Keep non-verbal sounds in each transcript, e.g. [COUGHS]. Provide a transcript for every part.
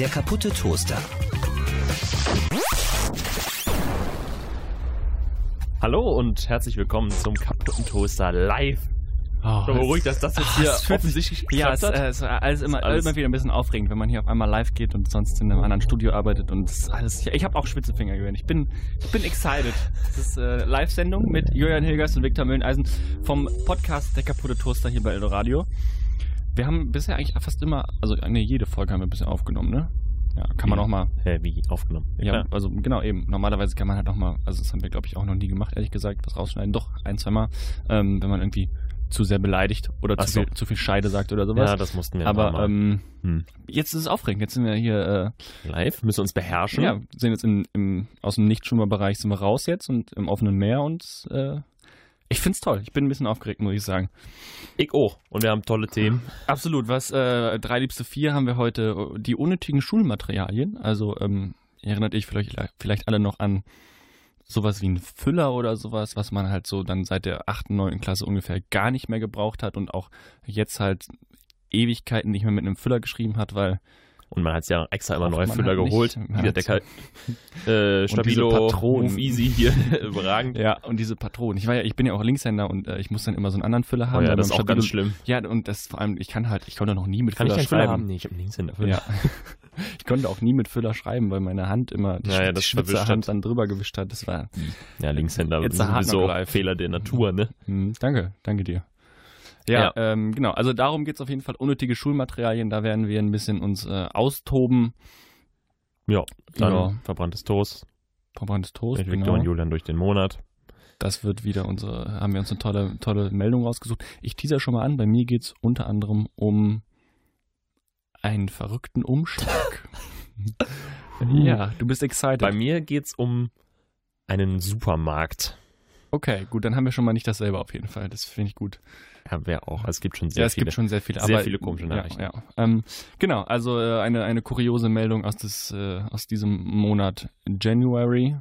Der kaputte Toaster. Hallo und herzlich willkommen zum kaputten Toaster live. Oh, so beruhigt, dass das jetzt hier oh, offensichtlich Ja, es, äh, es ist alles immer, alles immer wieder ein bisschen aufregend, wenn man hier auf einmal live geht und sonst in einem anderen Studio arbeitet und alles. Ich, ich habe auch Spitzefinger gewöhnt. Ich bin, ich bin excited. Das ist äh, Live-Sendung mit Julian Hilgers und Viktor Mülleneisen vom Podcast Der kaputte Toaster hier bei Eldoradio. Wir haben bisher eigentlich fast immer, also nee, jede Folge haben wir bisher aufgenommen, ne? Ja, kann man auch mal. Hä, wie aufgenommen? Ja, ja, also genau, eben. Normalerweise kann man halt auch mal, also das haben wir glaube ich auch noch nie gemacht, ehrlich gesagt, was rausschneiden. Doch, ein, zwei Mal, ähm, wenn man irgendwie zu sehr beleidigt oder zu, so. viel, zu viel Scheide sagt oder sowas. Ja, das mussten wir Aber ähm, hm. jetzt ist es aufregend. Jetzt sind wir hier äh, live, müssen uns beherrschen. Ja, sind jetzt im, im, aus dem Nichtschwimmerbereich sind wir raus jetzt und im offenen Meer und äh, ich find's toll. Ich bin ein bisschen aufgeregt, muss ich sagen. Ich auch. Und wir haben tolle Themen. Absolut. Was äh, drei liebste vier haben wir heute äh, die unnötigen Schulmaterialien. Also ähm, erinnert ihr vielleicht, vielleicht alle noch an sowas wie ein Füller oder sowas, was man halt so dann seit der 8., 9. Klasse ungefähr gar nicht mehr gebraucht hat und auch jetzt halt Ewigkeiten nicht mehr mit einem Füller geschrieben hat, weil und man hat ja extra immer neue Füller halt geholt. [LAUGHS] Wie der Decker äh, Stabilo, Patronen. Easy hier, [LAUGHS] überragend. Ja, und diese Patronen. Ich war ja, ich bin ja auch Linkshänder und äh, ich muss dann immer so einen anderen Füller haben. Oh ja, das ist auch ganz schlimm. Ja, und das vor allem, ich kann halt, ich konnte noch nie mit kann Füller ich schreiben. Füller haben? Nee, ich habe einen Linkshänder. Ja. [LAUGHS] ich konnte auch nie mit Füller schreiben, weil meine Hand immer die, ja, spitze Hand dann drüber gewischt hat. Das war ja Linkshänder. Jetzt sowieso Fehler der Natur, ne? Mhm, danke, danke dir. Ja, ja. Ähm, genau. Also darum geht es auf jeden Fall. Unnötige Schulmaterialien, da werden wir ein bisschen uns äh, austoben. Ja, dann ja. verbranntes Toast. Verbranntes Toast, Mit Victor und Julian durch den Monat. Das wird wieder unsere, haben wir uns eine tolle, tolle Meldung rausgesucht. Ich teaser schon mal an, bei mir geht es unter anderem um einen verrückten Umschlag. [LAUGHS] ja, du bist excited. Bei mir geht es um einen Supermarkt. Okay, gut, dann haben wir schon mal nicht dasselbe auf jeden Fall. Das finde ich gut. Ja, wäre auch. Es gibt schon sehr ja, es viele. gibt schon sehr viele. Sehr aber, viele komische Nachrichten. Ja, ja. Ähm, genau, also äh, eine, eine kuriose Meldung aus, des, äh, aus diesem Monat January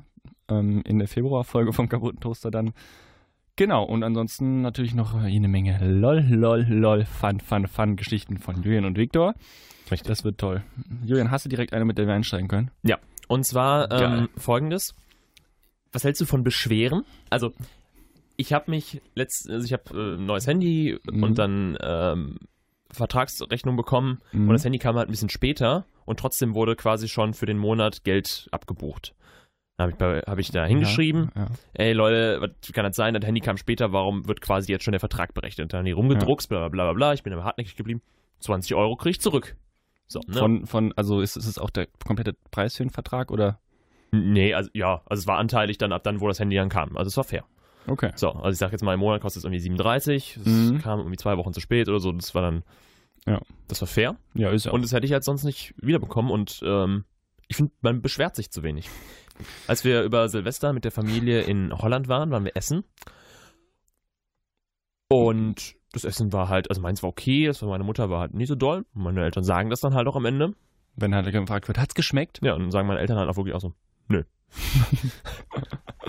ähm, in der Februarfolge vom kaputten Toaster dann. Genau, und ansonsten natürlich noch jede Menge lol, lol, lol, fun, fun, fun Geschichten von Julian und Viktor. Richtig. Das wird toll. Julian, hast du direkt eine, mit der wir einsteigen können? Ja, und zwar ähm, folgendes. Was hältst du von Beschweren? Also, ich habe mich letzt, also ich habe äh, ein neues Handy mhm. und dann ähm, Vertragsrechnung bekommen mhm. und das Handy kam halt ein bisschen später und trotzdem wurde quasi schon für den Monat Geld abgebucht. Dann habe ich, hab ich da hingeschrieben, ja, ja. ey Leute, was kann das sein, das Handy kam später, warum wird quasi jetzt schon der Vertrag berechnet? Dann haben die rumgedruckt, ja. bla bla bla bla, ich bin aber hartnäckig geblieben, 20 Euro kriege ich zurück. So, ne? von, von, also ist, ist es auch der komplette Preis für den Vertrag oder? Nee, also ja, also es war anteilig dann ab dann, wo das Handy dann kam. Also es war fair. Okay. So, also ich sag jetzt mal, im Monat kostet es irgendwie 37. Das mhm. kam irgendwie zwei Wochen zu spät oder so. Das war dann. Ja. Das war fair. Ja, ist ja. Und das hätte ich halt sonst nicht wiederbekommen. Und ähm, ich finde, man beschwert sich zu wenig. Als wir über Silvester mit der Familie in Holland waren, waren wir essen. Und das Essen war halt, also meins war okay, das war meine Mutter war halt nicht so doll. Meine Eltern sagen das dann halt auch am Ende. Wenn halt gefragt wird, hat's geschmeckt? Ja, und dann sagen meine Eltern halt auch wirklich auch so, nö.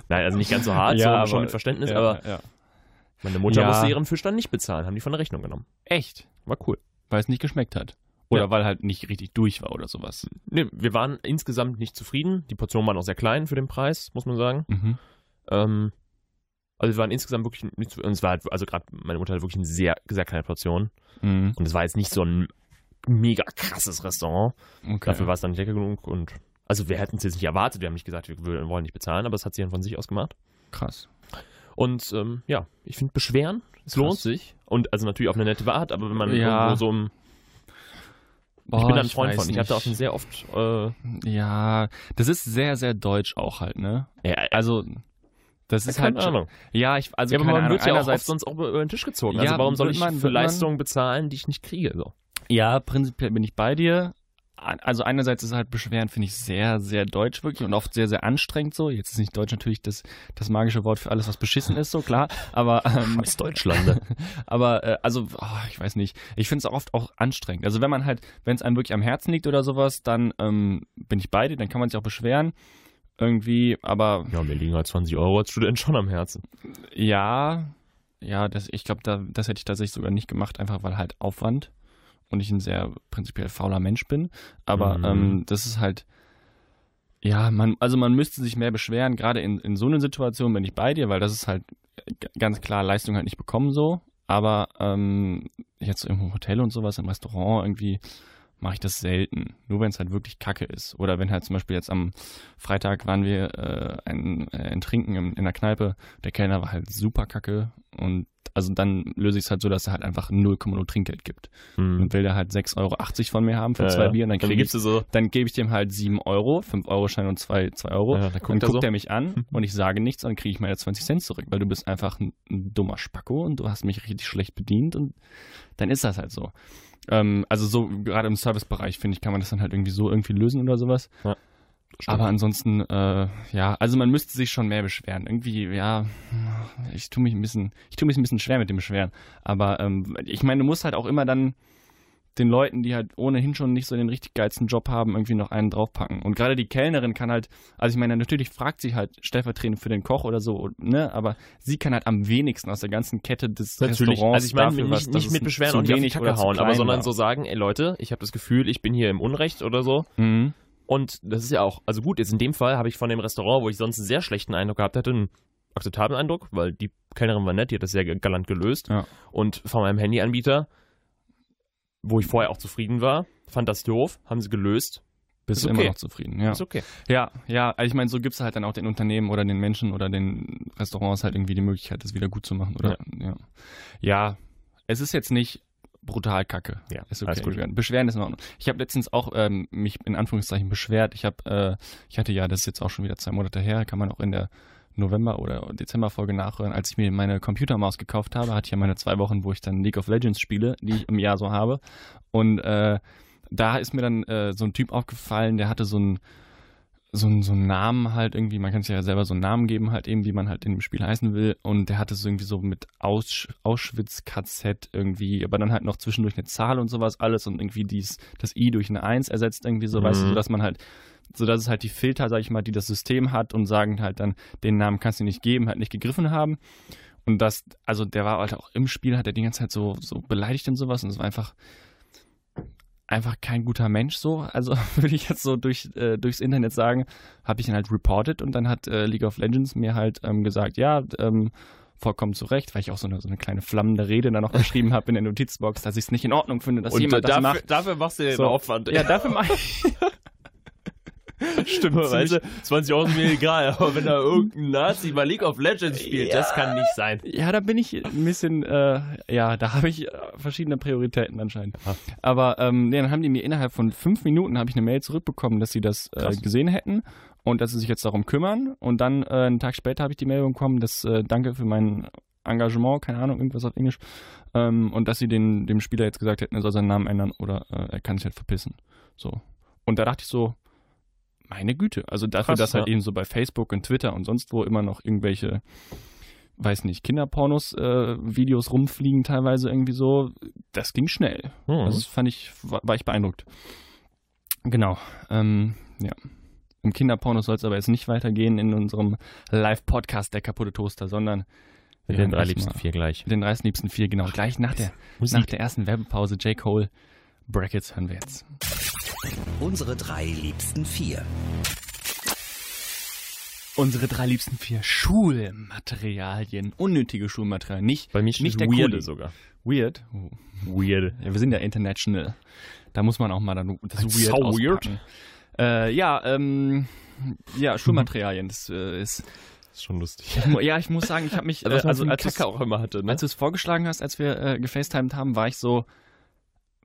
Nein, also nicht ganz so hart, ja, so, aber, schon mit Verständnis, ja, aber ja. meine Mutter musste ihren Fisch dann nicht bezahlen, haben die von der Rechnung genommen. Echt? War cool. Weil es nicht geschmeckt hat. Oder weil halt nicht richtig durch war oder sowas. Nee, wir waren insgesamt nicht zufrieden. Die Portionen waren auch sehr klein für den Preis, muss man sagen. Mhm. Ähm, also wir waren insgesamt wirklich nicht zu, und es war halt, also gerade meine Mutter hatte wirklich eine sehr, sehr kleine Portion. Mhm. Und es war jetzt nicht so ein mega krasses Restaurant. Okay. Dafür war es dann nicht lecker genug und also wir hätten es jetzt nicht erwartet, wir haben nicht gesagt, wir wollen nicht bezahlen, aber es hat sie dann von sich aus gemacht. Krass. Und ähm, ja, ich finde Beschweren, es lohnt sich. Und also natürlich auf eine nette Art, aber wenn man ja. irgendwo so im Boah, ich bin da ein Freund von. Ich habe da auch schon sehr oft. Äh ja, das ist sehr, sehr deutsch auch halt, ne? Ja, also. Das ist ja, halt. Ahnung. Ja, ich, also ja, aber man wird ja auch oft sonst auch über den Tisch gezogen. Also warum soll ich man, für Leistungen bezahlen, die ich nicht kriege? So. Ja, prinzipiell bin ich bei dir also einerseits ist halt Beschweren, finde ich, sehr, sehr deutsch wirklich und oft sehr, sehr anstrengend so. Jetzt ist nicht Deutsch natürlich das, das magische Wort für alles, was beschissen ist, so klar. [LAUGHS] Aber ähm, Aus Deutschland. [LAUGHS] aber äh, also, oh, ich weiß nicht. Ich finde es auch oft auch anstrengend. Also wenn man halt, wenn es einem wirklich am Herzen liegt oder sowas, dann ähm, bin ich bei dir, dann kann man sich auch beschweren. Irgendwie, aber. Ja, mir liegen halt 20 Euro als Student schon am Herzen. Ja, ja, das, ich glaube, da, das hätte ich tatsächlich sogar nicht gemacht, einfach weil halt Aufwand und ich ein sehr prinzipiell fauler Mensch bin. Aber mhm. ähm, das ist halt, ja, man, also man müsste sich mehr beschweren, gerade in, in so einer Situation bin ich bei dir, weil das ist halt ganz klar Leistung halt nicht bekommen so. Aber ähm, jetzt so im Hotel und sowas, im Restaurant irgendwie mache ich das selten. Nur wenn es halt wirklich kacke ist. Oder wenn halt zum Beispiel jetzt am Freitag waren wir äh, ein, äh, ein Trinken in, in der Kneipe, der Kellner war halt super kacke und also dann löse ich es halt so, dass er halt einfach 0,0 Trinkgeld gibt. Hm. Und will der halt 6,80 Euro von mir haben für ja, zwei ja. Bier und dann, ich, so dann gebe ich dem halt 7 Euro, 5 Euro Schein und 2, 2 Euro. Ja, dann guckt, dann guckt so. er mich an [LAUGHS] und ich sage nichts und dann kriege ich meine 20 Cent zurück, weil du bist einfach ein, ein dummer Spacko und du hast mich richtig schlecht bedient und dann ist das halt so. Ähm, also so gerade im Servicebereich, finde ich, kann man das dann halt irgendwie so irgendwie lösen oder sowas. Ja. Aber ansonsten, äh, ja, also man müsste sich schon mehr beschweren. Irgendwie, ja, ich tue mich ein bisschen, ich tue mich ein bisschen schwer mit dem Beschweren. Aber ähm, ich meine, du musst halt auch immer dann den Leuten, die halt ohnehin schon nicht so den richtig geilsten Job haben, irgendwie noch einen draufpacken. Und gerade die Kellnerin kann halt, also ich meine, natürlich fragt sie halt stellvertretend für den Koch oder so, ne, aber sie kann halt am wenigsten aus der ganzen Kette des natürlich. Restaurants Also ich meine, dafür, nicht, was, nicht mit Beschweren und wenig Kacke hauen, aber sondern war. so sagen, ey Leute, ich habe das Gefühl, ich bin hier im Unrecht oder so. Mhm. Und das ist ja auch, also gut, jetzt in dem Fall habe ich von dem Restaurant, wo ich sonst einen sehr schlechten Eindruck gehabt hätte, einen akzeptablen Eindruck, weil die Kellnerin war nett, die hat das sehr galant gelöst. Ja. Und von meinem Handyanbieter wo ich vorher auch zufrieden war, fand das doof, haben sie gelöst. Bist du okay. immer noch zufrieden, ja. Ist okay. Ja, ja, also ich meine, so gibt es halt dann auch den Unternehmen oder den Menschen oder den Restaurants halt irgendwie die Möglichkeit, das wieder gut zu machen, oder? Ja. Ja, ja es ist jetzt nicht brutal kacke. Ja, ist okay. Beschweren. Beschweren ist in Ordnung. Ich habe letztens auch ähm, mich in Anführungszeichen beschwert. Ich habe, äh, ich hatte ja, das ist jetzt auch schon wieder zwei Monate her, kann man auch in der November- oder Dezember-Folge nachhören, als ich mir meine Computermaus gekauft habe, hatte ich ja meine zwei Wochen, wo ich dann League of Legends spiele, die ich im Jahr so habe. Und äh, da ist mir dann äh, so ein Typ aufgefallen, der hatte so einen so einen, so einen Namen halt irgendwie, man kann sich ja selber so einen Namen geben, halt eben, wie man halt in dem Spiel heißen will. Und der hatte so irgendwie so mit Aus, Auschwitz-KZ irgendwie, aber dann halt noch zwischendurch eine Zahl und sowas alles und irgendwie dies, das I durch eine Eins ersetzt irgendwie so, mhm. weißt du, mhm. dass man halt so dass es halt die Filter, sag ich mal, die das System hat und sagen halt dann, den Namen kannst du nicht geben, halt nicht gegriffen haben. Und das, also der war halt auch im Spiel, hat er die ganze Zeit so, so beleidigt und sowas und es war einfach, einfach kein guter Mensch so. Also [LAUGHS] würde ich jetzt so durch, äh, durchs Internet sagen, habe ich ihn halt reported und dann hat äh, League of Legends mir halt ähm, gesagt, ja, ähm, vollkommen zu Recht, weil ich auch so eine, so eine kleine flammende Rede dann noch [LAUGHS] geschrieben habe in der Notizbox, dass ich es nicht in Ordnung finde, dass und jemand dafür, das macht. Dafür machst du den so, Aufwand. Ja, dafür mache ich. [LAUGHS] [LAUGHS] Stimmt, weißt du, 20 Euro ist mir egal, aber wenn da irgendein Nazi bei League of Legends spielt, ja, das kann nicht sein. Ja, da bin ich ein bisschen, äh, ja, da habe ich äh, verschiedene Prioritäten anscheinend. Aha. Aber ähm, dann haben die mir innerhalb von fünf Minuten habe ich eine Mail zurückbekommen, dass sie das äh, gesehen hätten und dass sie sich jetzt darum kümmern. Und dann äh, einen Tag später habe ich die Mail bekommen, dass äh, danke für mein Engagement, keine Ahnung, irgendwas auf Englisch, ähm, und dass sie den, dem Spieler jetzt gesagt hätten, er soll seinen Namen ändern oder äh, er kann sich halt verpissen. So. Und da dachte ich so, meine Güte, also dafür, Krass, dass halt eben so bei Facebook und Twitter und sonst wo immer noch irgendwelche, weiß nicht, Kinderpornos-Videos äh, rumfliegen teilweise irgendwie so, das ging schnell. Also das fand ich, war, war ich beeindruckt. Genau, ähm, ja. Um Kinderpornos soll es aber jetzt nicht weitergehen in unserem Live-Podcast Der kaputte Toaster, sondern mit den drei liebsten vier gleich. Mit den drei liebsten vier, genau. Gleich nach der, nach der ersten Werbepause J. Cole Brackets hören wir jetzt. Unsere drei liebsten vier. Unsere drei liebsten vier Schulmaterialien. Unnötige Schulmaterialien. Nicht, Bei mir nicht der Weirde Kuli. sogar. Weird? Oh. Weird. Ja, wir sind ja international. Da muss man auch mal dann das Weird so weird. Äh, ja, ähm, ja, Schulmaterialien. Das äh, ist ist schon lustig. Ja, ich muss sagen, ich habe mich, [LAUGHS] also, äh, also als Kacke auch immer hatte, ne? als du es vorgeschlagen hast, als wir äh, gefacetimed haben, war ich so,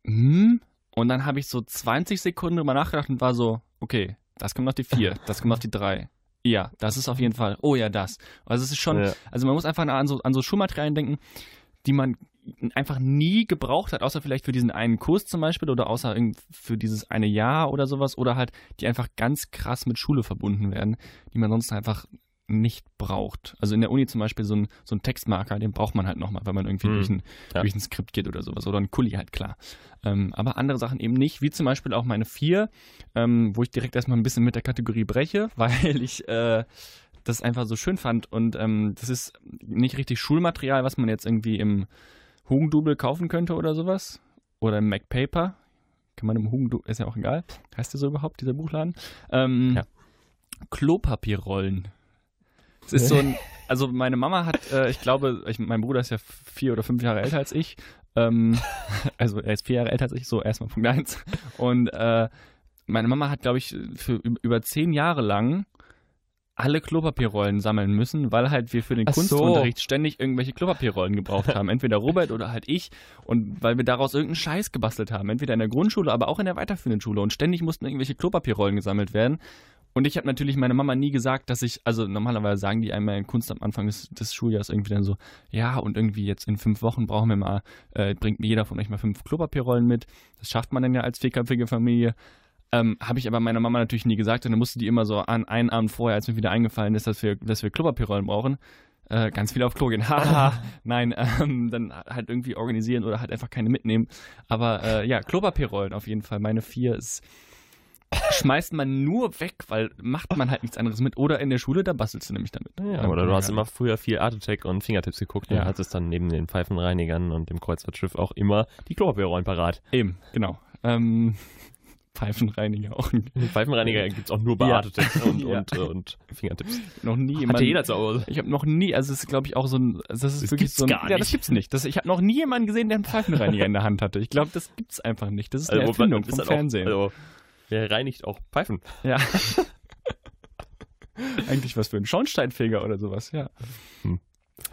hm, und dann habe ich so 20 Sekunden drüber nachgedacht und war so, okay, das kommt noch die 4, [LAUGHS] das kommt noch die 3. Ja, das ist auf jeden Fall. Oh ja, das. Also es ist schon, ja. also man muss einfach an so, an so Schulmaterialien denken, die man einfach nie gebraucht hat, außer vielleicht für diesen einen Kurs zum Beispiel oder außer für dieses eine Jahr oder sowas oder halt, die einfach ganz krass mit Schule verbunden werden, die man sonst einfach nicht braucht. Also in der Uni zum Beispiel so ein, so ein Textmarker, den braucht man halt nochmal, wenn man irgendwie hm. durch, ein, ja. durch ein Skript geht oder sowas. Oder ein Kuli halt, klar. Ähm, aber andere Sachen eben nicht, wie zum Beispiel auch meine vier, ähm, wo ich direkt erstmal ein bisschen mit der Kategorie breche, [LAUGHS] weil ich äh, das einfach so schön fand. Und ähm, das ist nicht richtig Schulmaterial, was man jetzt irgendwie im Hugendubel kaufen könnte oder sowas. oder im MacPaper. Kann man im Hugen, ist ja auch egal. Heißt der so überhaupt, dieser Buchladen? Ähm, ja. Klopapierrollen. Es ist so ein, [LAUGHS] also meine Mama hat, äh, ich glaube, ich, mein Bruder ist ja vier oder fünf Jahre älter als ich. Ähm, [LAUGHS] also er ist vier Jahre älter als ich, so erstmal Punkt eins. Und äh, meine Mama hat, glaube ich, für über zehn Jahre lang alle Klopapierrollen sammeln müssen, weil halt wir für den Ach Kunstunterricht so. ständig irgendwelche Klopapierrollen gebraucht haben. Entweder Robert oder halt ich. Und weil wir daraus irgendeinen Scheiß gebastelt haben. Entweder in der Grundschule, aber auch in der weiterführenden Schule. Und ständig mussten irgendwelche Klopapierrollen gesammelt werden. Und ich habe natürlich meiner Mama nie gesagt, dass ich, also normalerweise sagen die einmal in Kunst am Anfang des, des Schuljahres irgendwie dann so, ja, und irgendwie jetzt in fünf Wochen brauchen wir mal, äh, bringt jeder von euch mal fünf Klopapierrollen mit. Das schafft man dann ja als vierköpfige Familie. Ähm, habe ich aber meiner Mama natürlich nie gesagt und dann musste die immer so an einen Abend vorher, als mir wieder eingefallen ist, dass wir, dass wir Klopapierrollen brauchen, äh, ganz viel auf Klo gehen. [LAUGHS] Haha, nein, ähm, dann halt irgendwie organisieren oder halt einfach keine mitnehmen. Aber äh, ja, Klopapierrollen auf jeden Fall. Meine vier ist schmeißt man nur weg, weil macht man halt nichts anderes mit. Oder in der Schule, da bastelst du nämlich damit. Ja, oder du hast immer früher viel Art Attack und Fingertips geguckt ja. und hattest dann neben den Pfeifenreinigern und dem Kreuzfahrtschiff auch immer die Klopapierrollen parat. Eben, genau. Ähm, Pfeifenreiniger auch. [LAUGHS] Pfeifenreiniger gibt es auch nur bei ja. Art Attack und, [LAUGHS] ja. und, äh, und, Fingertips. Noch nie. Hatte jeder zu Hause. Ich habe noch nie, also es ist glaube ich auch so ein, das ist das wirklich so ein, gar nicht. ja, das gibt's nicht. Das, ich habe noch nie jemanden gesehen, der einen Pfeifenreiniger in der Hand hatte. Ich glaube, das gibt's einfach nicht. Das ist eine also, Erfindung vom Fernsehen. Auch, also, Wer reinigt auch Pfeifen? Ja. [LAUGHS] Eigentlich was für ein Schornsteinfeger oder sowas, ja. Hm.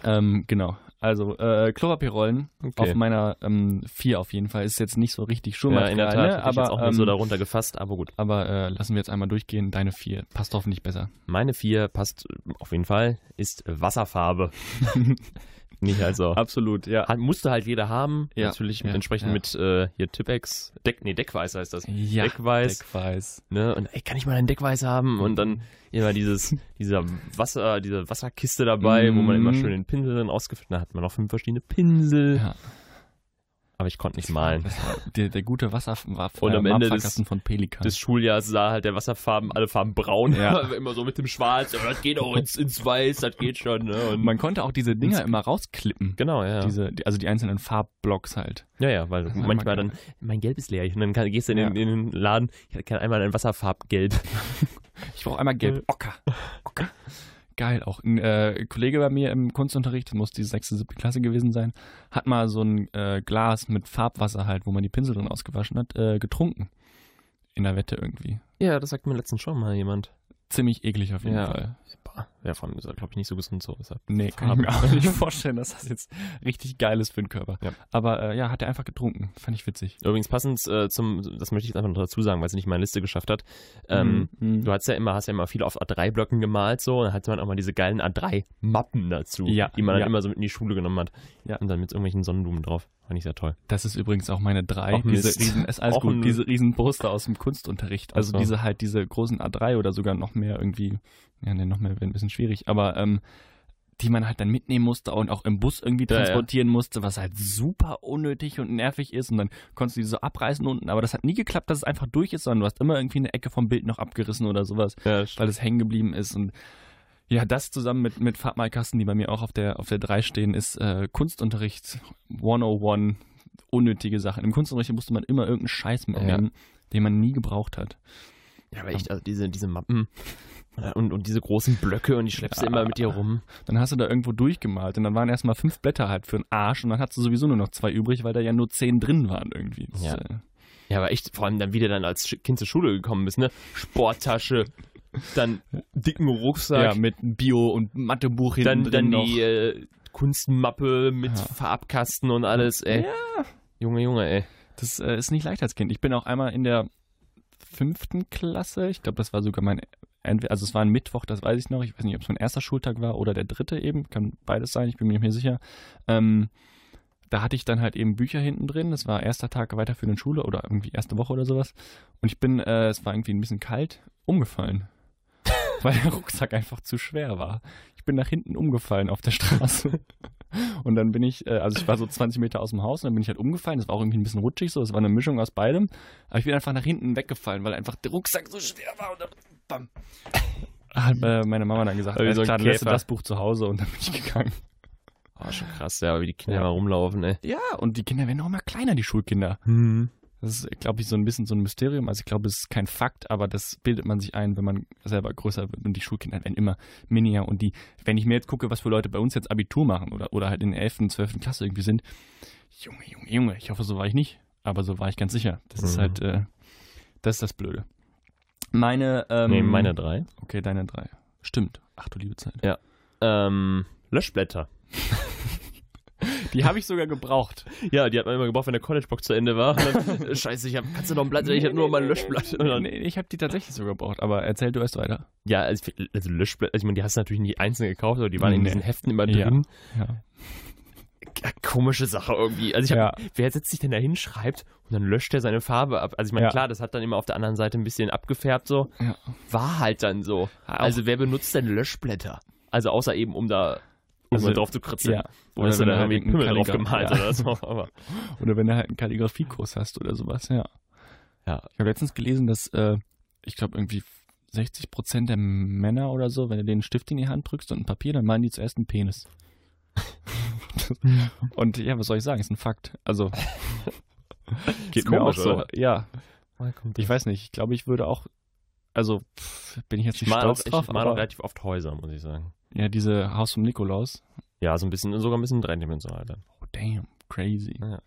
Ähm, genau. Also, äh, Klopapierrollen okay. auf meiner ähm, 4 auf jeden Fall. Ist jetzt nicht so richtig Schulmaterial, ja, in der Tat, ne? aber, ich jetzt auch nicht so ähm, darunter gefasst, aber gut. Aber äh, lassen wir jetzt einmal durchgehen. Deine 4 passt hoffentlich besser. Meine 4 passt auf jeden Fall, ist Wasserfarbe. [LAUGHS] [LAUGHS] Nicht also. Absolut, ja. Hat, musste halt jeder haben. Ja, Natürlich ja, entsprechend ja. mit äh, hier Tippex. Deck, nee, Deckweiß heißt das. Ja, Deckweiß. Deckweiß. Ne? Und ey, kann ich mal einen Deckweiß haben? Und dann immer dieses, [LAUGHS] dieser Wasser, diese Wasserkiste dabei, mm. wo man immer mhm. schön den Pinsel drin ausgefüllt hat. Da hat man noch fünf verschiedene Pinsel. Ja aber ich konnte nicht malen. Der, der, gute Wasser war Und am Ende des, von Pelikan. des Schuljahres sah halt der Wasserfarben, alle Farben braun, ja. [LAUGHS] immer so mit dem Schwarz, das geht auch ins, ins Weiß, das geht schon. Ne? Und man konnte auch diese Dinger immer rausklippen. Genau, ja. Diese, also die einzelnen Farbblocks halt. Ja, ja, weil das manchmal dann, mein Gelb ist leer. Und dann kann, gehst du in, ja. den, in den Laden, ich kann einmal ein Wasserfarbgelb. [LAUGHS] ich brauche einmal Gelb. Ocker. Ocker geil. Auch ein äh, Kollege bei mir im Kunstunterricht, das muss die sechste, siebte Klasse gewesen sein, hat mal so ein äh, Glas mit Farbwasser halt, wo man die Pinsel drin ausgewaschen hat, äh, getrunken. In der Wette irgendwie. Ja, das sagt mir letztens schon mal jemand. Ziemlich eklig auf jeden ja. Fall. Ja, vor allem ist er, glaube ich, nicht so gesund so. Deshalb nee, [LAUGHS] kann ich mir auch nicht vorstellen, dass das jetzt richtig geil ist für den Körper. Ja. Aber äh, ja, hat er einfach getrunken. Fand ich witzig. Übrigens passend äh, zum, das möchte ich jetzt einfach noch dazu sagen, weil es nicht in meine Liste geschafft hat. Ähm, mhm. Du hast ja immer, hast ja immer viel auf A3-Blöcken gemalt so und dann hatte man auch mal diese geilen A3-Mappen dazu, ja. die man dann ja. immer so mit in die Schule genommen hat. Ja. Und dann mit irgendwelchen Sonnenblumen drauf. Fand ich sehr toll. Das ist übrigens auch meine drei. Auch diese riesen, ist alles gut, diese riesen Poster aus dem Kunstunterricht. Also so. diese halt, diese großen A3 oder sogar noch mehr irgendwie, ja, ne, noch mehr ein bisschen schwierig, aber ähm, die man halt dann mitnehmen musste und auch im Bus irgendwie transportieren ja, ja. musste, was halt super unnötig und nervig ist. Und dann konntest du die so abreißen unten. Aber das hat nie geklappt, dass es einfach durch ist, sondern du hast immer irgendwie eine Ecke vom Bild noch abgerissen oder sowas, ja, weil es hängen geblieben ist. Und ja, das zusammen mit, mit Farbmalkasten, die bei mir auch auf der, auf der 3 stehen, ist äh, Kunstunterricht 101. Unnötige Sachen. Im Kunstunterricht musste man immer irgendeinen Scheiß mitnehmen, den man nie gebraucht hat. Ja, aber echt, also diese, diese Mappen und, und diese großen Blöcke und die schleppst du immer mit dir rum. Dann hast du da irgendwo durchgemalt und dann waren erstmal fünf Blätter halt für den Arsch und dann hast du sowieso nur noch zwei übrig, weil da ja nur zehn drin waren irgendwie. Das, ja. Äh, ja, aber echt, vor allem dann wieder dann als Kind zur Schule gekommen bist, ne? Sporttasche, dann dicken Rucksack. Ja, mit Bio- und Mathebuch hinten Dann, dann die äh, Kunstmappe mit ja. Farbkasten und alles, ey. Ja. Junge, Junge, ey. Das äh, ist nicht leicht als Kind. Ich bin auch einmal in der fünften Klasse, ich glaube, das war sogar mein, also es war ein Mittwoch, das weiß ich noch, ich weiß nicht, ob es mein erster Schultag war oder der dritte eben, kann beides sein, ich bin mir nicht mehr sicher. Ähm, da hatte ich dann halt eben Bücher hinten drin. Das war erster Tag weiter für eine Schule oder irgendwie erste Woche oder sowas. Und ich bin, äh, es war irgendwie ein bisschen kalt, umgefallen. [LAUGHS] weil der Rucksack einfach zu schwer war. Ich bin nach hinten umgefallen auf der Straße. [LAUGHS] Und dann bin ich, äh, also ich war so 20 Meter aus dem Haus und dann bin ich halt umgefallen. Das war auch irgendwie ein bisschen rutschig so. Es war eine Mischung aus beidem. Aber ich bin einfach nach hinten weggefallen, weil einfach der Rucksack so schwer war und dann bam. Hat äh, meine Mama dann gesagt, also klar, dann lässt du das Buch zu Hause und dann bin ich gegangen. Oh, schon krass, ja, wie die Kinder ja. mal rumlaufen, ey. Ja, und die Kinder werden auch immer kleiner, die Schulkinder. Hm. Das ist, glaube ich, so ein bisschen so ein Mysterium. Also ich glaube, es ist kein Fakt, aber das bildet man sich ein, wenn man selber größer wird. Und die Schulkinder werden immer minier. Und die, wenn ich mir jetzt gucke, was für Leute bei uns jetzt Abitur machen oder, oder halt in der 11., 12. Klasse irgendwie sind, Junge, Junge, Junge, ich hoffe, so war ich nicht. Aber so war ich ganz sicher. Das mhm. ist halt, äh, das ist das Blöde. Meine, ähm, Nee, meine drei. Okay, deine drei. Stimmt. Ach du liebe Zeit. Ja. Ähm, Löschblätter. Die habe ich sogar gebraucht. Ja, die hat man immer gebraucht, wenn der College-Box zu Ende war. Dann, äh, Scheiße, ich hab, kannst du noch ein Blatt? Ich habe nur mein Löschblatt. Nee, ich habe die tatsächlich sogar gebraucht, aber erzähl du erst weiter. Ja, also, also Löschblätter, also ich meine, die hast du natürlich nicht einzeln gekauft, aber die waren nee. in diesen Heften immer drin. Ja. ja. Komische Sache irgendwie. Also ich hab, ja. wer setzt sich denn da hin, schreibt und dann löscht er seine Farbe ab. Also ich meine, ja. klar, das hat dann immer auf der anderen Seite ein bisschen abgefärbt so. Ja. War halt dann so. Also wer benutzt denn Löschblätter? Also außer eben, um da also, drauf zu kritzeln. Ja. Oder hast du da irgendwie einen Pimmel drauf gemalt ja. oder so. [LAUGHS] Aber. Oder wenn du halt einen Kalligrafiekurs hast oder sowas, ja. Ja. Ich habe letztens gelesen, dass äh, ich glaube irgendwie 60 Prozent der Männer oder so, wenn du den Stift in die Hand drückst und ein Papier, dann malen die zuerst einen Penis. [LAUGHS] und ja, was soll ich sagen? Ist ein Fakt. Also [LAUGHS] geht mir komisch, auch so. Oder? Ja. Ich weiß nicht. Ich glaube, ich würde auch. Also pff, bin ich jetzt nicht ich stolz drauf. Ich mal auch relativ oft Häuser, muss ich sagen. Ja, diese Haus vom Nikolaus. Ja, so ein bisschen, sogar ein bisschen dreidimensional dann. Oh, damn, crazy. Ja.